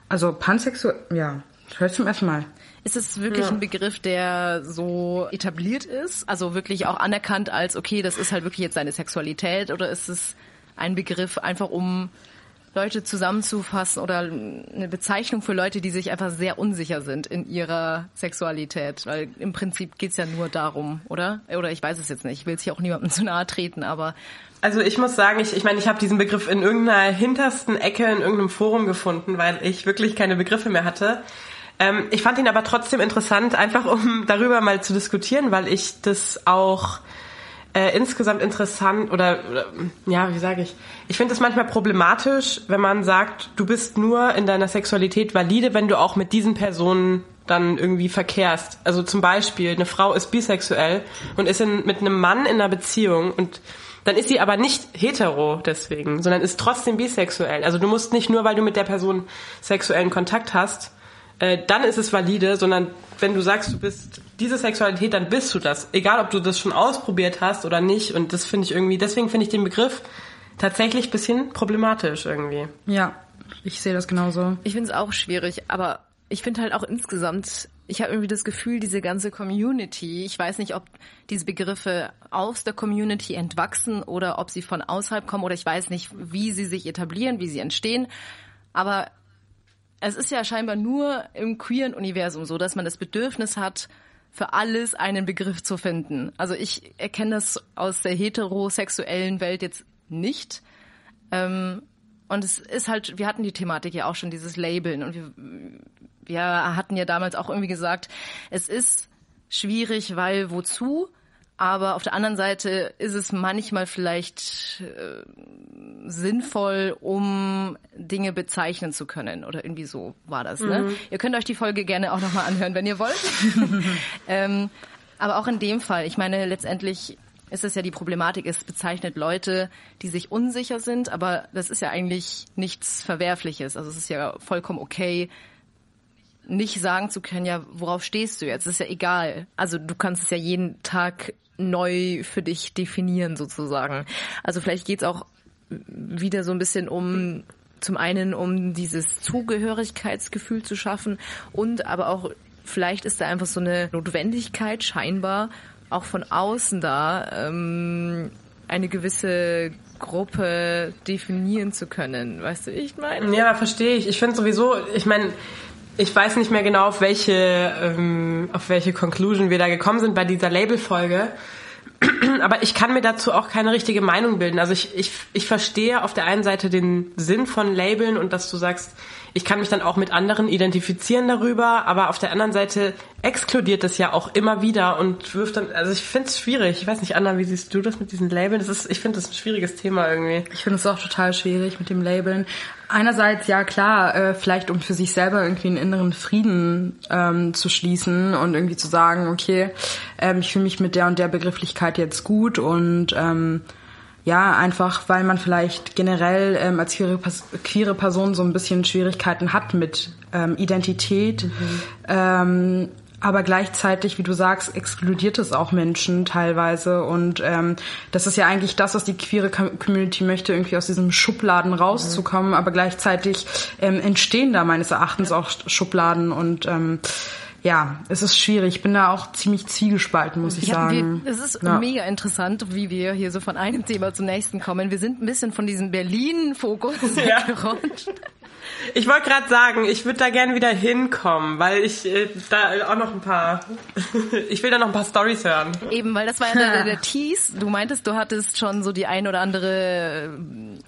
also pansexuell, ja, hörst zum ersten Mal. Ist es wirklich ein Begriff, der so etabliert ist? Also wirklich auch anerkannt als, okay, das ist halt wirklich jetzt seine Sexualität oder ist es ein Begriff einfach um Leute zusammenzufassen oder eine Bezeichnung für Leute, die sich einfach sehr unsicher sind in ihrer Sexualität? Weil im Prinzip geht's ja nur darum, oder? Oder ich weiß es jetzt nicht. Ich will es hier auch niemandem <laughs> zu nahe treten, aber Also ich muss sagen, ich, ich meine, ich habe diesen Begriff in irgendeiner hintersten Ecke in irgendeinem Forum gefunden, weil ich wirklich keine Begriffe mehr hatte. Ähm, ich fand ihn aber trotzdem interessant, einfach um <laughs> darüber mal zu diskutieren, weil ich das auch äh, insgesamt interessant oder, oder ja, wie sage ich? Ich finde es manchmal problematisch, wenn man sagt, du bist nur in deiner Sexualität valide, wenn du auch mit diesen Personen dann irgendwie verkehrst. Also zum Beispiel, eine Frau ist bisexuell und ist in, mit einem Mann in einer Beziehung und dann ist sie aber nicht hetero deswegen, sondern ist trotzdem bisexuell. Also du musst nicht nur, weil du mit der Person sexuellen Kontakt hast, äh, dann ist es valide, sondern wenn du sagst, du bist diese Sexualität, dann bist du das. Egal, ob du das schon ausprobiert hast oder nicht. Und das finde ich irgendwie, deswegen finde ich den Begriff tatsächlich bisschen problematisch irgendwie. Ja, ich sehe das genauso. Ich finde es auch schwierig, aber ich finde halt auch insgesamt, ich habe irgendwie das Gefühl, diese ganze Community, ich weiß nicht, ob diese Begriffe aus der Community entwachsen oder ob sie von außerhalb kommen oder ich weiß nicht, wie sie sich etablieren, wie sie entstehen, aber es ist ja scheinbar nur im queeren Universum so, dass man das Bedürfnis hat, für alles einen Begriff zu finden. Also ich erkenne das aus der heterosexuellen Welt jetzt nicht. Ähm, und es ist halt, wir hatten die Thematik ja auch schon, dieses Labeln. Und wir, wir hatten ja damals auch irgendwie gesagt, es ist schwierig, weil wozu? Aber auf der anderen Seite ist es manchmal vielleicht äh, sinnvoll, um Dinge bezeichnen zu können. Oder irgendwie so war das. Ne? Ihr könnt euch die Folge gerne auch nochmal anhören, wenn ihr wollt. <laughs> ähm, aber auch in dem Fall, ich meine, letztendlich ist es ja die Problematik, es bezeichnet Leute, die sich unsicher sind, aber das ist ja eigentlich nichts Verwerfliches. Also es ist ja vollkommen okay, nicht sagen zu können, ja, worauf stehst du jetzt? Das ist ja egal. Also du kannst es ja jeden Tag neu für dich definieren sozusagen. Also vielleicht geht's auch wieder so ein bisschen um zum einen, um dieses Zugehörigkeitsgefühl zu schaffen und aber auch vielleicht ist da einfach so eine Notwendigkeit scheinbar auch von außen da, ähm, eine gewisse Gruppe definieren zu können. Weißt du, ich meine? Ja, verstehe ich. Ich finde sowieso, ich meine, ich weiß nicht mehr genau, auf welche, ähm, auf welche Conclusion wir da gekommen sind bei dieser Label-Folge. <clears throat> Aber ich kann mir dazu auch keine richtige Meinung bilden. Also ich, ich, ich verstehe auf der einen Seite den Sinn von Labeln und dass du sagst, ich kann mich dann auch mit anderen identifizieren darüber, aber auf der anderen Seite exkludiert es ja auch immer wieder und wirft dann, also ich finde es schwierig. Ich weiß nicht, Anna, wie siehst du das mit diesen Labeln? Das ist, ich finde das ein schwieriges Thema irgendwie. Ich finde es auch total schwierig mit dem Labeln. Einerseits, ja klar, äh, vielleicht um für sich selber irgendwie einen inneren Frieden ähm, zu schließen und irgendwie zu sagen, okay, ähm, ich fühle mich mit der und der Begrifflichkeit jetzt gut und ähm, ja, einfach weil man vielleicht generell ähm, als queere, queere Person so ein bisschen Schwierigkeiten hat mit ähm, Identität. Mhm. Ähm, aber gleichzeitig, wie du sagst, exkludiert es auch Menschen teilweise. Und ähm, das ist ja eigentlich das, was die queere Community möchte, irgendwie aus diesem Schubladen rauszukommen. Mhm. Aber gleichzeitig ähm, entstehen da meines Erachtens auch Schubladen und ähm, ja, es ist schwierig. Ich bin da auch ziemlich zwiegespalten, muss ich ja, sagen. Wir, es ist ja. mega interessant, wie wir hier so von einem Thema zum nächsten kommen. Wir sind ein bisschen von diesem Berlin-Fokus ja. <laughs> gerutscht. Ich wollte gerade sagen, ich würde da gerne wieder hinkommen, weil ich äh, da auch noch ein paar, <laughs> ich will da noch ein paar Stories hören. Eben, weil das war ja der, der <laughs> Tease. Du meintest, du hattest schon so die ein oder andere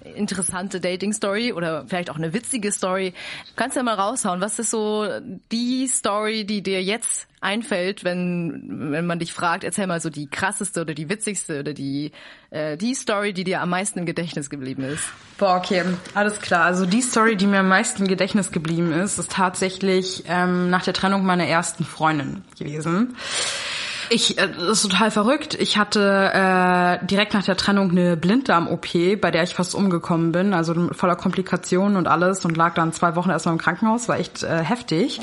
äh, interessante Dating-Story oder vielleicht auch eine witzige Story. Du kannst ja mal raushauen, was ist so die Story, die dir jetzt einfällt, wenn, wenn man dich fragt, erzähl mal so die krasseste oder die witzigste oder die, äh, die Story, die dir am meisten im Gedächtnis geblieben ist. Boah, okay, alles klar. Also die Story, die mir am meisten im Gedächtnis geblieben ist, ist tatsächlich ähm, nach der Trennung meiner ersten Freundin gewesen. Ich, äh, das ist total verrückt. Ich hatte äh, direkt nach der Trennung eine Blinddarm-OP, bei der ich fast umgekommen bin, also voller Komplikationen und alles und lag dann zwei Wochen erstmal im Krankenhaus, war echt äh, heftig.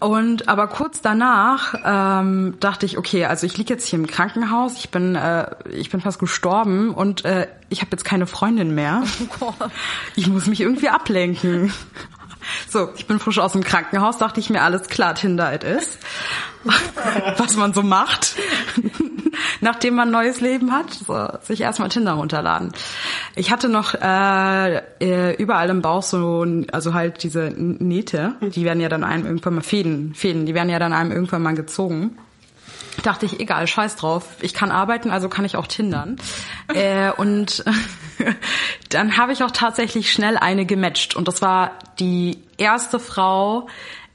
Und aber kurz danach ähm, dachte ich, okay, also ich liege jetzt hier im Krankenhaus, ich bin äh, ich bin fast gestorben und äh, ich habe jetzt keine Freundin mehr. <laughs> Oh ich muss mich irgendwie ablenken. So, ich bin frisch aus dem Krankenhaus, dachte ich mir, alles klar, Tinder it is. <laughs> Was man so macht, <laughs> nachdem man ein neues Leben hat, so, sich erstmal Tinder runterladen. Ich hatte noch äh, äh, überall im Bauch so, also halt diese Nähte, die werden ja dann einem irgendwann mal Fäden, Fäden, die werden ja dann einem irgendwann mal gezogen dachte ich, egal, scheiß drauf, ich kann arbeiten, also kann ich auch tindern. <laughs> äh, und <laughs> dann habe ich auch tatsächlich schnell eine gematcht. Und das war die erste Frau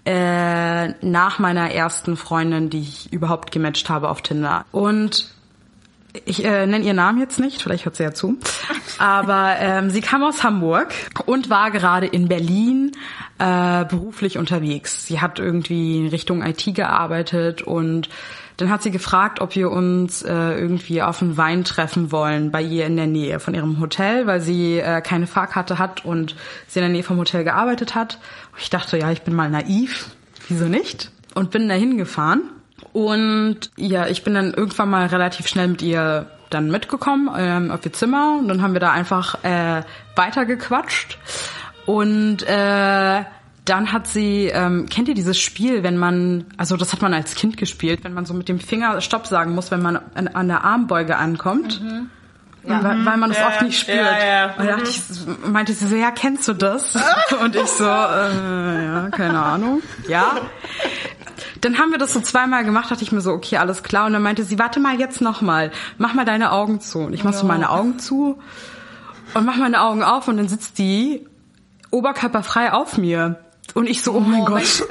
äh, nach meiner ersten Freundin, die ich überhaupt gematcht habe auf Tinder. Und ich äh, nenne ihren Namen jetzt nicht, vielleicht hört sie ja zu, aber ähm, sie kam aus Hamburg und war gerade in Berlin äh, beruflich unterwegs. Sie hat irgendwie in Richtung IT gearbeitet und dann hat sie gefragt, ob wir uns äh, irgendwie auf einen Wein treffen wollen bei ihr in der Nähe von ihrem Hotel, weil sie äh, keine Fahrkarte hat und sie in der Nähe vom Hotel gearbeitet hat. Und ich dachte, ja, ich bin mal naiv, wieso nicht? Und bin dahin gefahren. Und ja, ich bin dann irgendwann mal relativ schnell mit ihr dann mitgekommen ähm, auf ihr Zimmer und dann haben wir da einfach äh, weitergequatscht. Und äh, dann hat sie, ähm, kennt ihr dieses Spiel, wenn man, also das hat man als Kind gespielt, wenn man so mit dem Finger Stopp sagen muss, wenn man an, an der Armbeuge ankommt? Mhm. Ja. Weil, weil, man das ja, oft nicht spürt. Ja, ja. Und dachte ich, meinte sie so, ja, kennst du das? <laughs> Und ich so, äh, ja, keine Ahnung. Ja. Dann haben wir das so zweimal gemacht, dachte ich mir so, okay, alles klar. Und dann meinte sie, warte mal jetzt nochmal, mach mal deine Augen zu. Und ich mach so meine Augen zu und mach meine Augen auf und dann sitzt die oberkörperfrei auf mir. Und ich so, oh mein Gott. Was?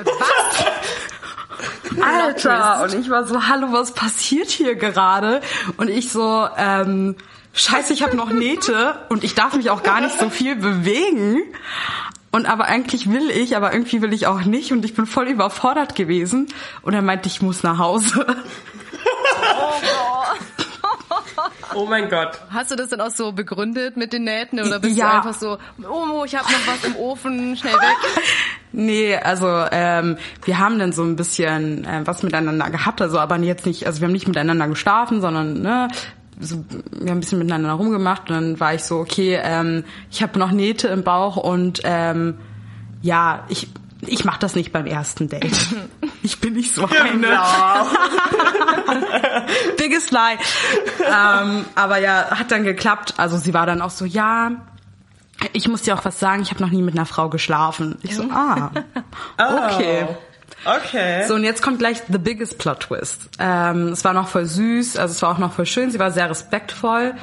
<laughs> Alter! Und ich war so, hallo, was passiert hier gerade? Und ich so, ähm, scheiße, ich habe noch Nähte und ich darf mich auch gar nicht so viel bewegen. Und aber eigentlich will ich, aber irgendwie will ich auch nicht und ich bin voll überfordert gewesen. Und er meinte, ich muss nach Hause. Oh mein Gott. Hast du das dann auch so begründet mit den Nähten oder bist ja. du einfach so, oh, ich habe noch was im Ofen, schnell weg? <laughs> Nee, also ähm, wir haben dann so ein bisschen äh, was miteinander gehabt, also aber jetzt nicht, also wir haben nicht miteinander geschlafen, sondern ne, so, wir haben ein bisschen miteinander rumgemacht und dann war ich so, okay, ähm, ich habe noch Nähte im Bauch und ähm, ja, ich ich mach das nicht beim ersten Date. <laughs> Ich bin nicht so eine. Genau. <laughs> Biggest lie. ähm, aber ja, hat dann geklappt. Also sie war dann auch so, ja, ich muss dir auch was sagen, ich habe noch nie mit einer Frau geschlafen. Ich so, ah, <laughs> okay. Okay. So, und jetzt kommt gleich the biggest plot twist. Ähm, es war noch voll süß, also es war auch noch voll schön, sie war sehr respektvoll.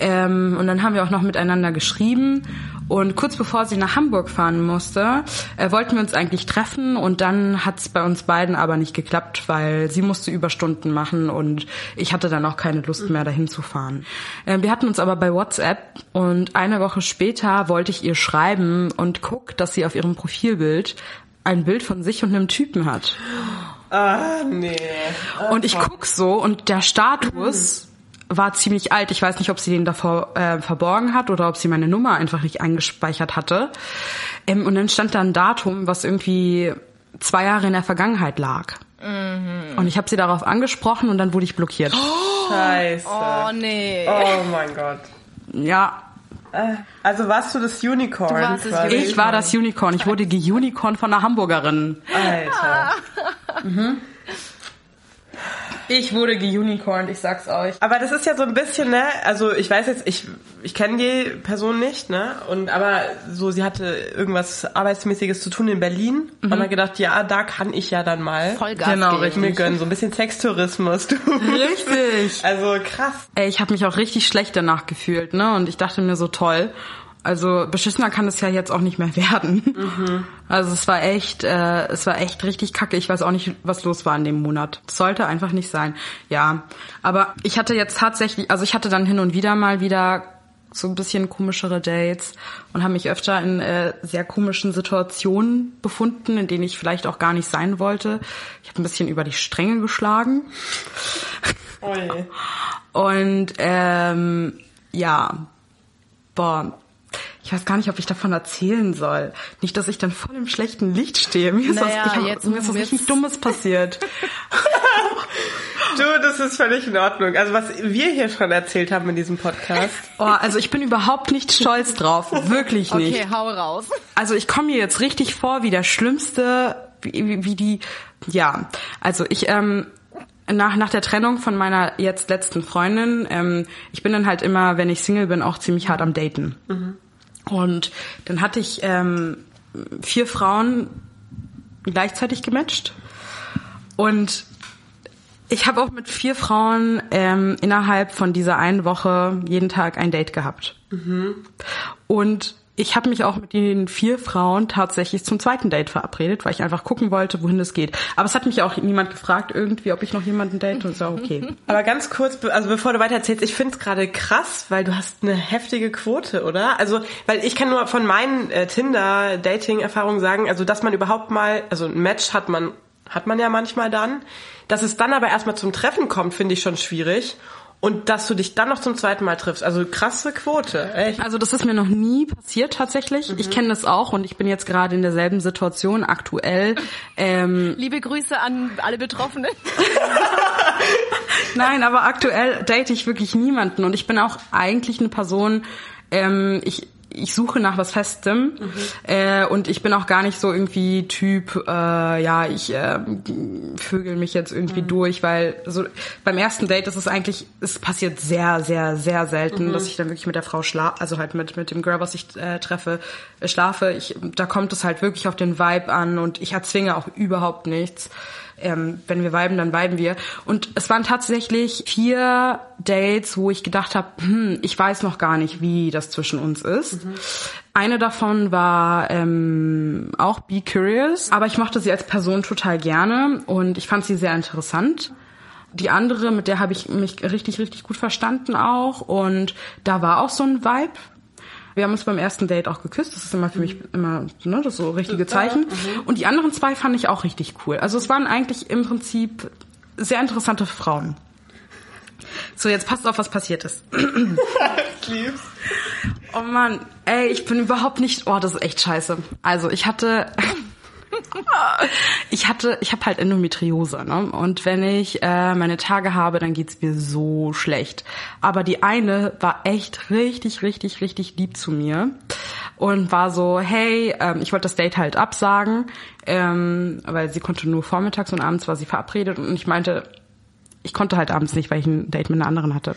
Ähm, und dann haben wir auch noch miteinander geschrieben. Und kurz bevor sie nach Hamburg fahren musste, äh, wollten wir uns eigentlich treffen und dann hat es bei uns beiden aber nicht geklappt, weil sie musste Überstunden machen und ich hatte dann auch keine Lust mehr, dahin zu fahren. Äh, wir hatten uns aber bei WhatsApp und eine Woche später wollte ich ihr schreiben und guck, dass sie auf ihrem Profilbild ein Bild von sich und einem Typen hat. Ah, nee. Und ich guck so und der Status war ziemlich alt. Ich weiß nicht, ob sie den davor äh, verborgen hat oder ob sie meine Nummer einfach nicht eingespeichert hatte. Ähm, und dann stand da ein Datum, was irgendwie zwei Jahre in der Vergangenheit lag. Und ich habe sie darauf angesprochen und dann wurde ich blockiert. Scheiße. Oh nee. Oh mein Gott. Ja, Also warst du das Unicorn? Du warst das quasi? ich war das Unicorn. Ich wurde geunicorn von einer Hamburgerin. Alter. <laughs> Ich wurde geunicorn, ich sag's euch. Aber das ist ja so ein bisschen, ne? Also ich weiß jetzt, ich ich kenne die Person nicht, ne? Und aber so, sie hatte irgendwas arbeitsmäßiges zu tun in Berlin und dann gedacht, ja, da kann ich ja dann mal Vollgas Genau, geben. richtig. mir gönnen, so ein bisschen Sextourismus, du. Richtig. Also krass. Ey, ich habe mich auch richtig schlecht danach gefühlt, ne? Und ich dachte mir so toll. Also beschissener kann es ja jetzt auch nicht mehr <laughs> werden. Also es war echt, äh, es war echt richtig kacke. Ich weiß auch nicht, was los war in dem Monat. Es sollte einfach nicht sein. Ja, aber ich hatte jetzt tatsächlich, also ich hatte dann hin und wieder mal wieder so ein bisschen komischere Dates und habe mich öfter in äh, sehr komischen Situationen befunden, in denen ich vielleicht auch gar nicht sein wollte. Ich habe ein bisschen über die Stränge geschlagen. Je. Und ähm, ja, boah, ich weiß gar nicht, ob ich davon erzählen soll. Nicht, dass ich dann voll im schlechten Licht stehe. Mir ist Naja, was, ich jetzt- mir ist was richtig Dummes passiert. <laughs> Du, das ist völlig in Ordnung. Also was wir hier schon erzählt haben in diesem Podcast. <laughs> Oh, also ich bin überhaupt nicht stolz drauf. Wirklich nicht. Okay, hau raus. Also ich komme mir jetzt richtig vor wie der schlimmste, wie, wie, wie die, ja, also ich, ähm, nach, nach der Trennung von meiner jetzt letzten Freundin, ähm, ich bin dann halt immer, wenn ich Single bin, auch ziemlich hart am Daten. Und dann hatte ich ähm, vier Frauen gleichzeitig gematcht. Und ich habe auch mit vier Frauen ähm, innerhalb von dieser einen Woche jeden Tag ein Date gehabt. Und ich habe mich auch mit den vier Frauen tatsächlich zum zweiten Date verabredet, weil ich einfach gucken wollte, wohin es geht. Aber es hat mich auch niemand gefragt irgendwie, ob ich noch jemanden date und so, okay. <laughs> Aber ganz kurz, also bevor du weiter erzählst, ich find's gerade krass, weil du hast eine heftige Quote, oder? Also, weil ich kann nur von meinen äh, Tinder-Dating-Erfahrungen sagen, also dass man überhaupt mal, also ein Match hat man, hat man ja manchmal dann. Dass es dann aber erstmal zum Treffen kommt, finde ich schon schwierig. Und dass du dich dann noch zum zweiten Mal triffst. Also krasse Quote, echt. Also das ist mir noch nie passiert tatsächlich. Ich kenne das auch und ich bin jetzt gerade in derselben Situation aktuell. Ähm, Liebe Grüße an alle Betroffenen. <laughs> Nein, aber aktuell date ich wirklich niemanden und ich bin auch eigentlich eine Person, ähm, ich, ich suche nach was Festem äh, und ich bin auch gar nicht so irgendwie Typ, äh, ja, ich äh, vögel mich jetzt irgendwie durch, weil so beim ersten Date ist es eigentlich, es passiert sehr, sehr, sehr selten, dass ich dann wirklich mit der Frau schlafe, also halt mit, mit dem Girl, was ich äh, treffe, äh, schlafe. Ich, da kommt es halt wirklich auf den Vibe an und ich erzwinge auch überhaupt nichts ähm, wenn wir viben, dann viben wir. Und es waren tatsächlich vier Dates, wo ich gedacht habe, hm, ich weiß noch gar nicht, wie das zwischen uns ist. Eine davon war ähm, auch Be Curious, aber ich mochte sie als Person total gerne und ich fand sie sehr interessant. Die andere, mit der habe ich mich richtig, richtig gut verstanden auch und da war auch so ein Vibe. Wir haben uns beim ersten Date auch geküsst. Das ist immer für mich immer ne, das so richtige Zeichen. Und die anderen zwei fand ich auch richtig cool. Also es waren eigentlich im Prinzip sehr interessante Frauen. So, jetzt passt auf, was passiert ist. Ich lieb's. Oh Mann, ey, ich bin überhaupt nicht. Oh, das ist echt scheiße. Also ich hatte, <laughs> ich hatte, ich habe halt Endometriose, ne? Und wenn ich äh, meine Tage habe, dann geht's mir so schlecht. Aber die eine war echt richtig, richtig, richtig lieb zu mir und war so, hey, ähm, ich wollte das Date halt absagen, ähm, weil sie konnte nur vormittags und abends war sie verabredet und ich meinte, ich konnte halt abends nicht, weil ich ein Date mit einer anderen hatte.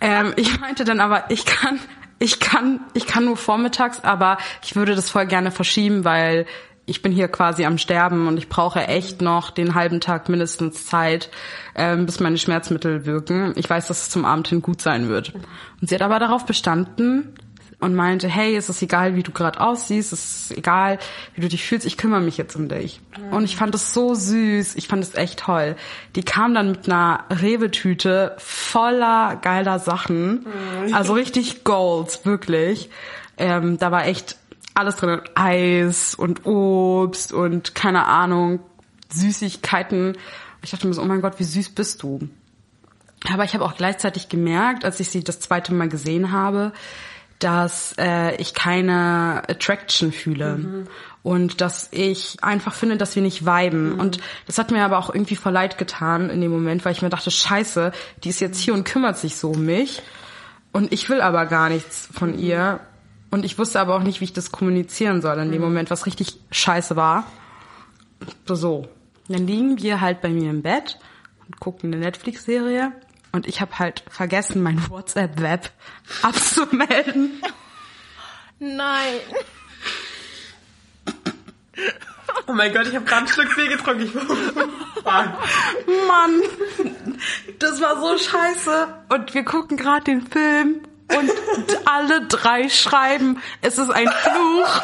Ähm, ich meinte dann aber, ich kann, ich kann, ich kann nur vormittags, aber ich würde das voll gerne verschieben, weil ich bin hier quasi am Sterben und ich brauche echt noch den halben Tag mindestens Zeit, ähm, bis meine Schmerzmittel wirken. Ich weiß, dass es zum Abend hin gut sein wird. Und sie hat aber darauf bestanden, und meinte, hey, es ist egal, wie du gerade aussiehst, es ist egal, wie du dich fühlst, ich kümmere mich jetzt um dich. Und ich fand es so süß, ich fand es echt toll. Die kam dann mit einer Rewe-Tüte voller geiler Sachen, mhm. also richtig Gold, wirklich. Ähm, da war echt alles drin, Eis und Obst und keine Ahnung, Süßigkeiten. Ich dachte mir so, oh mein Gott, wie süß bist du. Aber ich habe auch gleichzeitig gemerkt, als ich sie das zweite Mal gesehen habe, dass äh, ich keine Attraction fühle. Mhm. Und dass ich einfach finde, dass wir nicht viben. Mhm. Und das hat mir aber auch irgendwie voll leid getan in dem Moment, weil ich mir dachte, scheiße, die ist jetzt hier und kümmert sich so um mich. Und ich will aber gar nichts von ihr. Und ich wusste aber auch nicht, wie ich das kommunizieren soll in dem mhm. Moment, was richtig scheiße war. So. Dann liegen wir halt bei mir im Bett und gucken eine Netflix-Serie. Und ich habe halt vergessen, mein WhatsApp-Web <laughs> abzumelden. Nein. Oh mein Gott, ich habe gerade einen Schluck Tee getrunken. Mann, das war so scheiße. Und wir gucken gerade den Film und alle drei schreiben, es ist ein Fluch.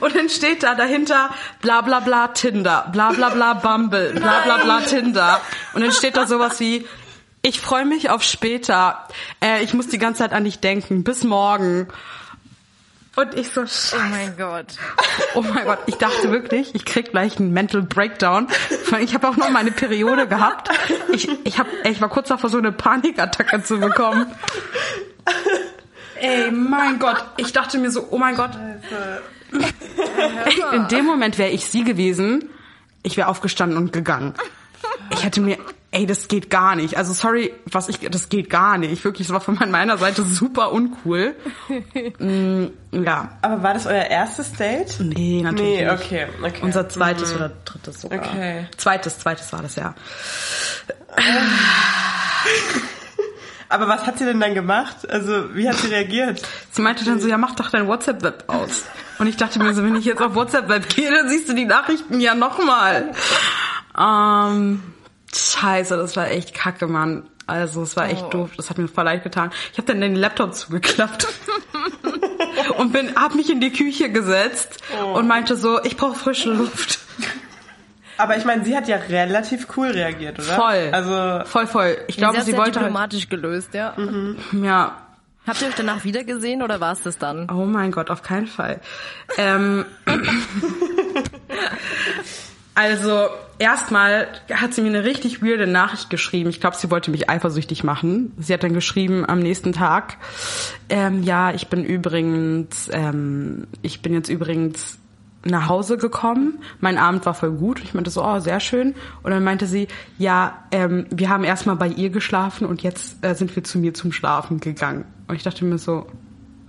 Und dann steht da dahinter bla bla bla Tinder, bla bla bla Bumble, bla bla bla Tinder. Und dann steht da sowas wie, ich freue mich auf später. Äh, ich muss die ganze Zeit an dich denken. Bis morgen. Und ich so, Scheiße. oh mein Gott. Oh mein Gott, ich dachte wirklich, ich krieg gleich einen Mental Breakdown. Ich habe auch noch meine Periode gehabt. Ich, ich, hab, ich war kurz davor, so eine Panikattacke zu bekommen. Ey, mein Gott, ich dachte mir so, oh mein Gott. In dem Moment wäre ich sie gewesen. Ich wäre aufgestanden und gegangen. Ich hätte mir ey, das geht gar nicht. Also sorry, was ich, das geht gar nicht. Wirklich, das war von meiner Seite super uncool. mm, ja. Aber war das euer erstes Date? Nee, natürlich nee, okay, okay. Unser zweites mhm. oder drittes sogar. Okay. Zweites, zweites war das, ja. <laughs> Aber was hat sie denn dann gemacht? Also, wie hat sie reagiert? Sie meinte dann so, ja, mach doch dein WhatsApp-Web aus. Und ich dachte mir so, wenn ich jetzt auf WhatsApp-Web gehe, dann siehst du die Nachrichten ja nochmal. Ähm, Scheiße, das war echt kacke, Mann. Also es war echt oh. doof, das hat mir voll leid getan. Ich habe dann den Laptop zugeklappt <laughs> und bin, hab mich in die Küche gesetzt oh. und meinte so, ich brauche frische Luft. Aber ich meine, sie hat ja relativ cool reagiert, oder? Voll. Also voll, voll. Ich glaube, sie, sie wollte halt diplomatisch halt gelöst, ja. Mhm. Ja. Habt ihr euch danach wieder gesehen oder war es das dann? Oh mein Gott, auf keinen Fall. ähm, Also erstmal hat sie mir eine richtig weirde Nachricht geschrieben. Ich glaube, sie wollte mich eifersüchtig machen. Sie hat dann geschrieben am nächsten Tag, ähm, ja, ich bin übrigens, ähm, ich bin jetzt übrigens nach Hause gekommen. Mein Abend war voll gut. Ich meinte so, oh, sehr schön. Und dann meinte sie, ja, ähm, wir haben erstmal bei ihr geschlafen und jetzt äh, sind wir zu mir zum Schlafen gegangen. Und ich dachte mir so,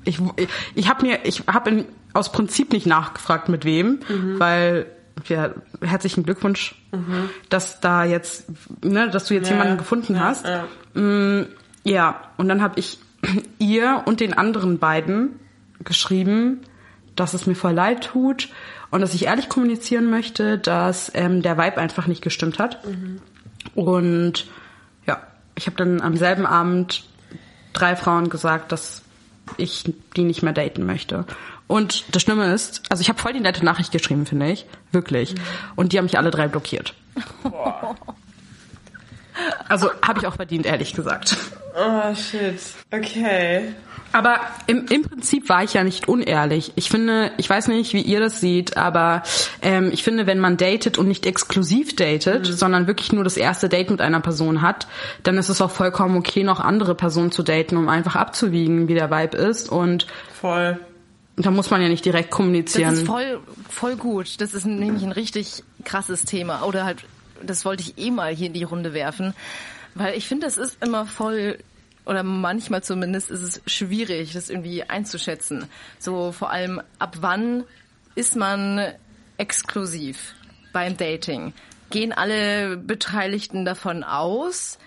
ich, ich, ich habe mir, ich habe aus Prinzip nicht nachgefragt, mit wem, mhm. weil ja, herzlichen Glückwunsch, mhm. dass da jetzt, ne, dass du jetzt ja, jemanden gefunden hast. Ja, mm, ja. und dann habe ich <clears throat> ihr und den anderen beiden geschrieben, dass es mir voll leid tut und dass ich ehrlich kommunizieren möchte, dass ähm, der Vibe einfach nicht gestimmt hat. Mhm. Und ja, ich habe dann am selben Abend drei Frauen gesagt, dass ich die nicht mehr daten möchte. Und das Schlimme ist, also ich habe voll die nette Nachricht geschrieben, finde ich. Wirklich. Mhm. Und die haben mich alle drei blockiert. Boah. Also habe ich auch verdient, ehrlich gesagt. Oh shit. Okay. Aber im, im Prinzip war ich ja nicht unehrlich. Ich finde, ich weiß nicht, wie ihr das seht, aber ähm, ich finde, wenn man datet und nicht exklusiv datet, mhm. sondern wirklich nur das erste Date mit einer Person hat, dann ist es auch vollkommen okay, noch andere Personen zu daten, um einfach abzuwiegen, wie der Vibe ist. Und voll da muss man ja nicht direkt kommunizieren. Das ist voll, voll gut. Das ist nämlich ein richtig krasses Thema. Oder halt, das wollte ich eh mal hier in die Runde werfen. Weil ich finde, das ist immer voll, oder manchmal zumindest ist es schwierig, das irgendwie einzuschätzen. So vor allem, ab wann ist man exklusiv beim Dating? Gehen alle Beteiligten davon aus?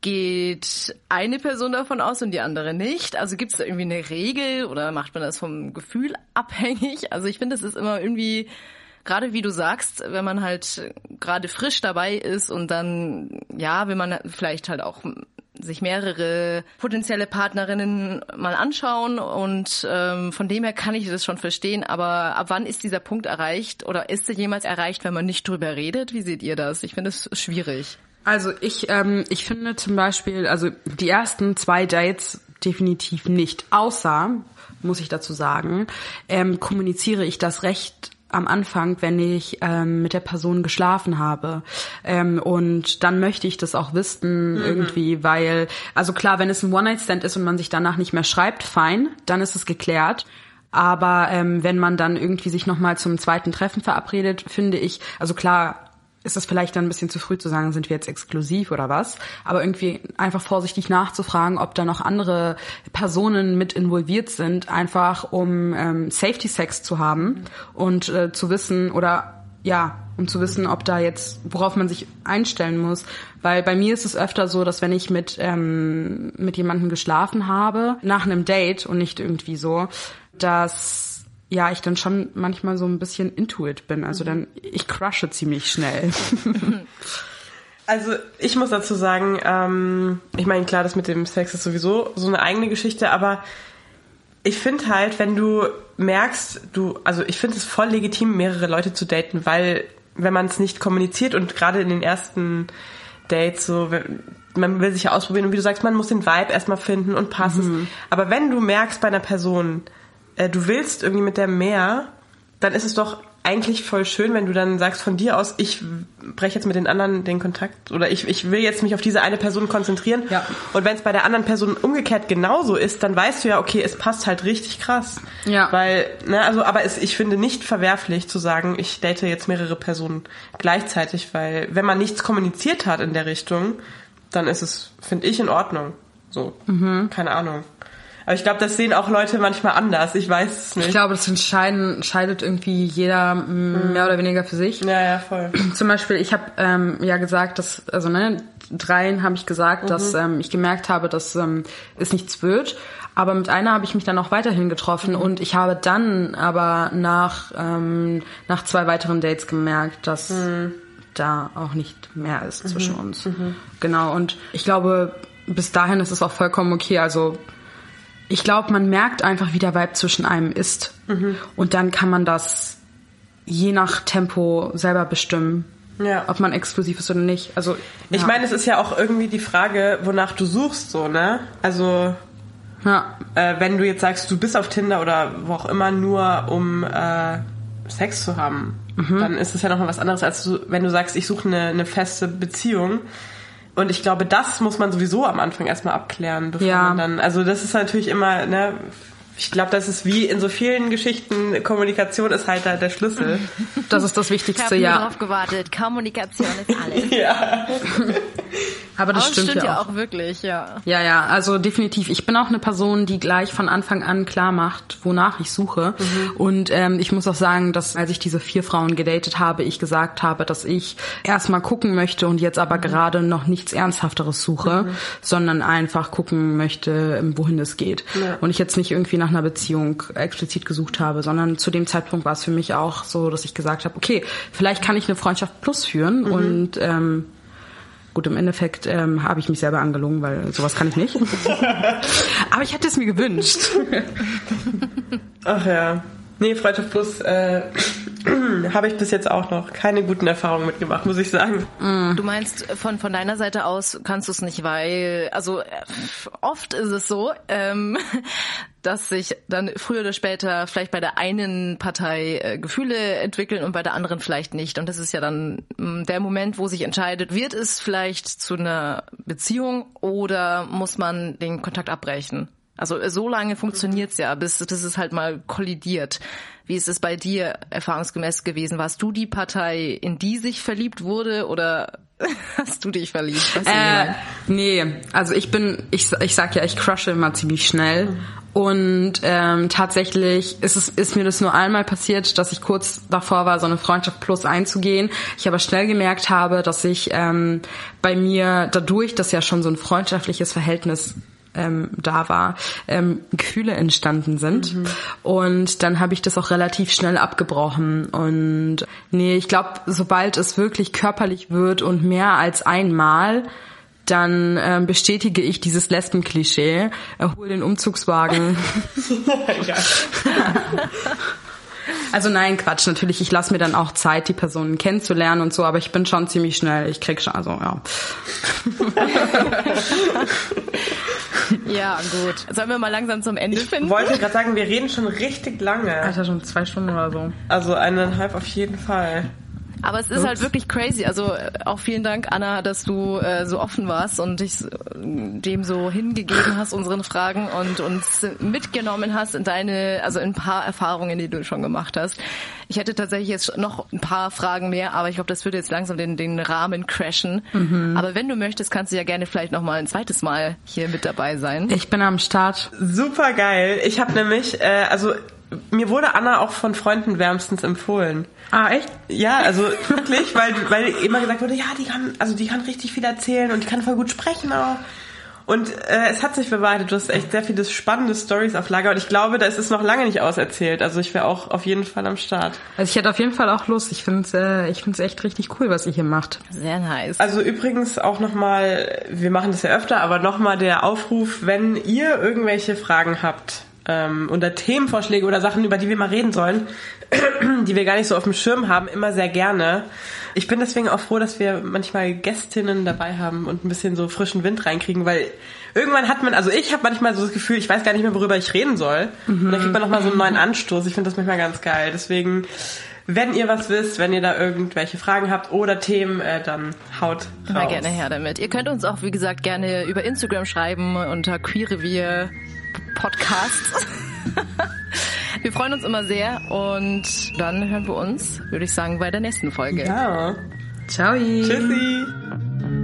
Geht eine Person davon aus und die andere nicht? Also gibt es da irgendwie eine Regel oder macht man das vom Gefühl abhängig? Also ich finde, es ist immer irgendwie, gerade wie du sagst, wenn man halt gerade frisch dabei ist und dann, ja, will man vielleicht halt auch sich mehrere potenzielle Partnerinnen mal anschauen und ähm, von dem her kann ich das schon verstehen, aber ab wann ist dieser Punkt erreicht oder ist er jemals erreicht, wenn man nicht drüber redet? Wie seht ihr das? Ich finde es schwierig. Also ich, ähm, ich finde zum Beispiel, also die ersten zwei Dates definitiv nicht. Außer, muss ich dazu sagen, ähm, kommuniziere ich das recht am Anfang, wenn ich ähm, mit der Person geschlafen habe. Ähm, und dann möchte ich das auch wissen mhm. irgendwie, weil, also klar, wenn es ein One-Night-Stand ist und man sich danach nicht mehr schreibt, fein, dann ist es geklärt. Aber ähm, wenn man dann irgendwie sich nochmal zum zweiten Treffen verabredet, finde ich, also klar, ist es vielleicht dann ein bisschen zu früh zu sagen, sind wir jetzt exklusiv oder was. Aber irgendwie einfach vorsichtig nachzufragen, ob da noch andere Personen mit involviert sind, einfach um ähm, Safety Sex zu haben und äh, zu wissen oder ja, um zu wissen, ob da jetzt, worauf man sich einstellen muss. Weil bei mir ist es öfter so, dass wenn ich mit, ähm, mit jemandem geschlafen habe, nach einem Date und nicht irgendwie so, dass ja, ich dann schon manchmal so ein bisschen intuit bin. Also dann, ich crushe ziemlich schnell. <laughs> Also ich muss dazu sagen, ähm, ich meine, klar, das mit dem Sex ist sowieso so eine eigene Geschichte, aber ich finde halt, wenn du merkst, du, also ich finde es voll legitim, mehrere Leute zu daten, weil wenn man es nicht kommuniziert und gerade in den ersten Dates so, man will sich ja ausprobieren und wie du sagst, man muss den Vibe erstmal finden und passen. Mhm. Aber wenn du merkst bei einer Person, äh, du willst irgendwie mit der mehr, dann ist es doch eigentlich voll schön, wenn du dann sagst von dir aus, ich breche jetzt mit den anderen den Kontakt oder ich, ich will jetzt mich auf diese eine Person konzentrieren. Ja. Und wenn es bei der anderen Person umgekehrt genauso ist, dann weißt du ja, okay, es passt halt richtig krass. Ja. Weil, ne, also, aber es, ich finde nicht verwerflich zu sagen, ich date jetzt mehrere Personen gleichzeitig, weil wenn man nichts kommuniziert hat in der Richtung, dann ist es, finde ich, in Ordnung. So. Mhm. Keine Ahnung. Aber ich glaube, das sehen auch Leute manchmal anders. Ich weiß es nicht. Ich glaube, das entscheidet irgendwie jeder mehr oder weniger für sich. Ja, ja, voll. <clears throat> Zum Beispiel, ich habe ähm, ja gesagt, dass, also ne, dreien habe ich gesagt, mhm. dass ähm, ich gemerkt habe, dass ähm, es nichts wird. Aber mit einer habe ich mich dann auch weiterhin getroffen mhm. und ich habe dann aber nach, ähm, nach zwei weiteren Dates gemerkt, dass mhm. da auch nicht mehr ist zwischen mhm. uns. Mhm. Genau, und ich glaube, bis dahin ist es auch vollkommen okay. Also ich glaube, man merkt einfach, wie der Vibe zwischen einem ist. Mhm. Und dann kann man das je nach Tempo selber bestimmen. Ja. Ob man exklusiv ist oder nicht. Also ja. ich meine, es ist ja auch irgendwie die Frage, wonach du suchst, so ne? Also ja. äh, wenn du jetzt sagst, du bist auf Tinder oder wo auch immer nur um äh, Sex zu haben, mhm. dann ist es ja noch mal was anderes, als du, wenn du sagst, ich suche eine, eine feste Beziehung. Und ich glaube, das muss man sowieso am Anfang erstmal abklären, bevor ja. man dann, also das ist natürlich immer, ne, ich glaube, das ist wie in so vielen Geschichten, Kommunikation ist halt da der Schlüssel. Das ist das Wichtigste, ich ja. Ich drauf gewartet. Kommunikation ist alles. <laughs> ja. Aber das Aber stimmt, stimmt ja auch. auch. wirklich, ja. Ja, ja, also definitiv. Ich bin auch eine Person, die gleich von Anfang an klar macht, wonach ich suche. Mhm. Und ähm, ich muss auch sagen, dass als ich diese vier Frauen gedatet habe, ich gesagt habe, dass ich erstmal gucken möchte und jetzt aber mhm. gerade noch nichts Ernsthafteres suche, mhm. sondern einfach gucken möchte, wohin es geht. Ja. Und ich jetzt nicht irgendwie nach einer Beziehung explizit gesucht habe, sondern zu dem Zeitpunkt war es für mich auch so, dass ich gesagt habe, okay, vielleicht kann ich eine Freundschaft plus führen mhm. und ähm, Gut, im Endeffekt ähm, habe ich mich selber angelogen, weil sowas kann ich nicht. <laughs> Aber ich hätte es mir gewünscht. Ach ja. Nee, Freundschaft Plus äh, habe ich bis jetzt auch noch keine guten Erfahrungen mitgemacht, muss ich sagen. Du meinst, von, von deiner Seite aus kannst du es nicht, weil, also äh, oft ist es so, ähm, <laughs> dass sich dann früher oder später vielleicht bei der einen Partei äh, Gefühle entwickeln und bei der anderen vielleicht nicht. Und das ist ja dann mh, mm, der Moment, wo sich entscheidet, wird es vielleicht zu einer Beziehung oder muss man den Kontakt abbrechen? Also so lange funktioniert's ja, bis, bis es halt mal kollidiert. Wie ist es bei dir erfahrungsgemäß gewesen? Warst du die Partei, in die sich verliebt wurde oder <laughs> hast du dich verliebt? Ich Äh, nee, also ich bin, ich, ich sag ja, ich crushe immer ziemlich schnell. Und ähm, tatsächlich ist es ist mir das nur einmal passiert, dass ich kurz davor war, so eine Freundschaft plus einzugehen. Ich aber schnell gemerkt habe, dass ich ähm, bei mir dadurch, dass ja schon so ein freundschaftliches Verhältnis ähm, da war, ähm, Gefühle entstanden sind. Und dann habe ich das auch relativ schnell abgebrochen. Und nee, ich glaube, sobald es wirklich körperlich wird und mehr als einmal, dann ähm, bestätige ich dieses Lesben-Klischee, erhole den Umzugswagen. <laughs> Also nein, Quatsch, natürlich, ich lasse mir dann auch Zeit, die Personen kennenzulernen und so, aber ich bin schon ziemlich schnell, ich krieg schon, also ja. <laughs> Ja, gut. Sollen wir mal langsam zum Ende finden? Ich wollte gerade sagen, wir reden schon richtig lange. Alter, schon zwei Stunden oder so. Also eineinhalb auf jeden Fall. Aber es ist halt wirklich crazy. Also äh, auch vielen Dank, Anna, dass du äh, so offen warst und dich äh, dem so hingegeben hast, unseren Fragen und uns mitgenommen hast in deine, also in ein paar Erfahrungen, die du schon gemacht hast. Ich hätte tatsächlich jetzt noch ein paar Fragen mehr, aber ich glaube, das würde jetzt langsam den, den Rahmen crashen. Aber wenn du möchtest, kannst du ja gerne vielleicht noch mal ein zweites Mal hier mit dabei sein. Ich bin am Start. Super geil. Ich habe nämlich, äh, also mir wurde Anna auch von Freunden wärmstens empfohlen. Ah, echt? Ja, also wirklich, weil, weil immer gesagt wurde, ja, die kann, also die kann richtig viel erzählen und die kann voll gut sprechen auch. Und äh, es hat sich bewahrheitet, du hast echt sehr viele spannende Stories auf Lager und ich glaube, da ist es noch lange nicht auserzählt. Also ich wäre auch auf jeden Fall am Start. Also ich hätte auf jeden Fall auch Lust. Ich finde es äh, ich find's echt richtig cool, was ihr hier macht. Sehr nice. Also übrigens auch nochmal, wir machen das ja öfter, aber nochmal der Aufruf, wenn ihr irgendwelche Fragen habt ähm, oder Themenvorschläge oder Sachen, über die wir mal reden sollen, <clears throat> die wir gar nicht so auf dem Schirm haben, immer sehr gerne. Ich bin deswegen auch froh, dass wir manchmal Gästinnen dabei haben und ein bisschen so frischen Wind reinkriegen, weil irgendwann hat man, also ich habe manchmal so das Gefühl, ich weiß gar nicht mehr, worüber ich reden soll. Und dann kriegt man nochmal so einen neuen Anstoß. Ich finde das manchmal ganz geil. Deswegen, wenn ihr was wisst, wenn ihr da irgendwelche Fragen habt oder Themen, äh, dann haut Immer raus. gerne her damit. Ihr könnt uns auch, wie gesagt, gerne über Instagram schreiben unter Queerrevier Podcasts. <laughs> wir freuen uns immer sehr und dann hören wir uns, würde ich sagen, bei der nächsten Folge. Ja. Ciao. Tschüssi.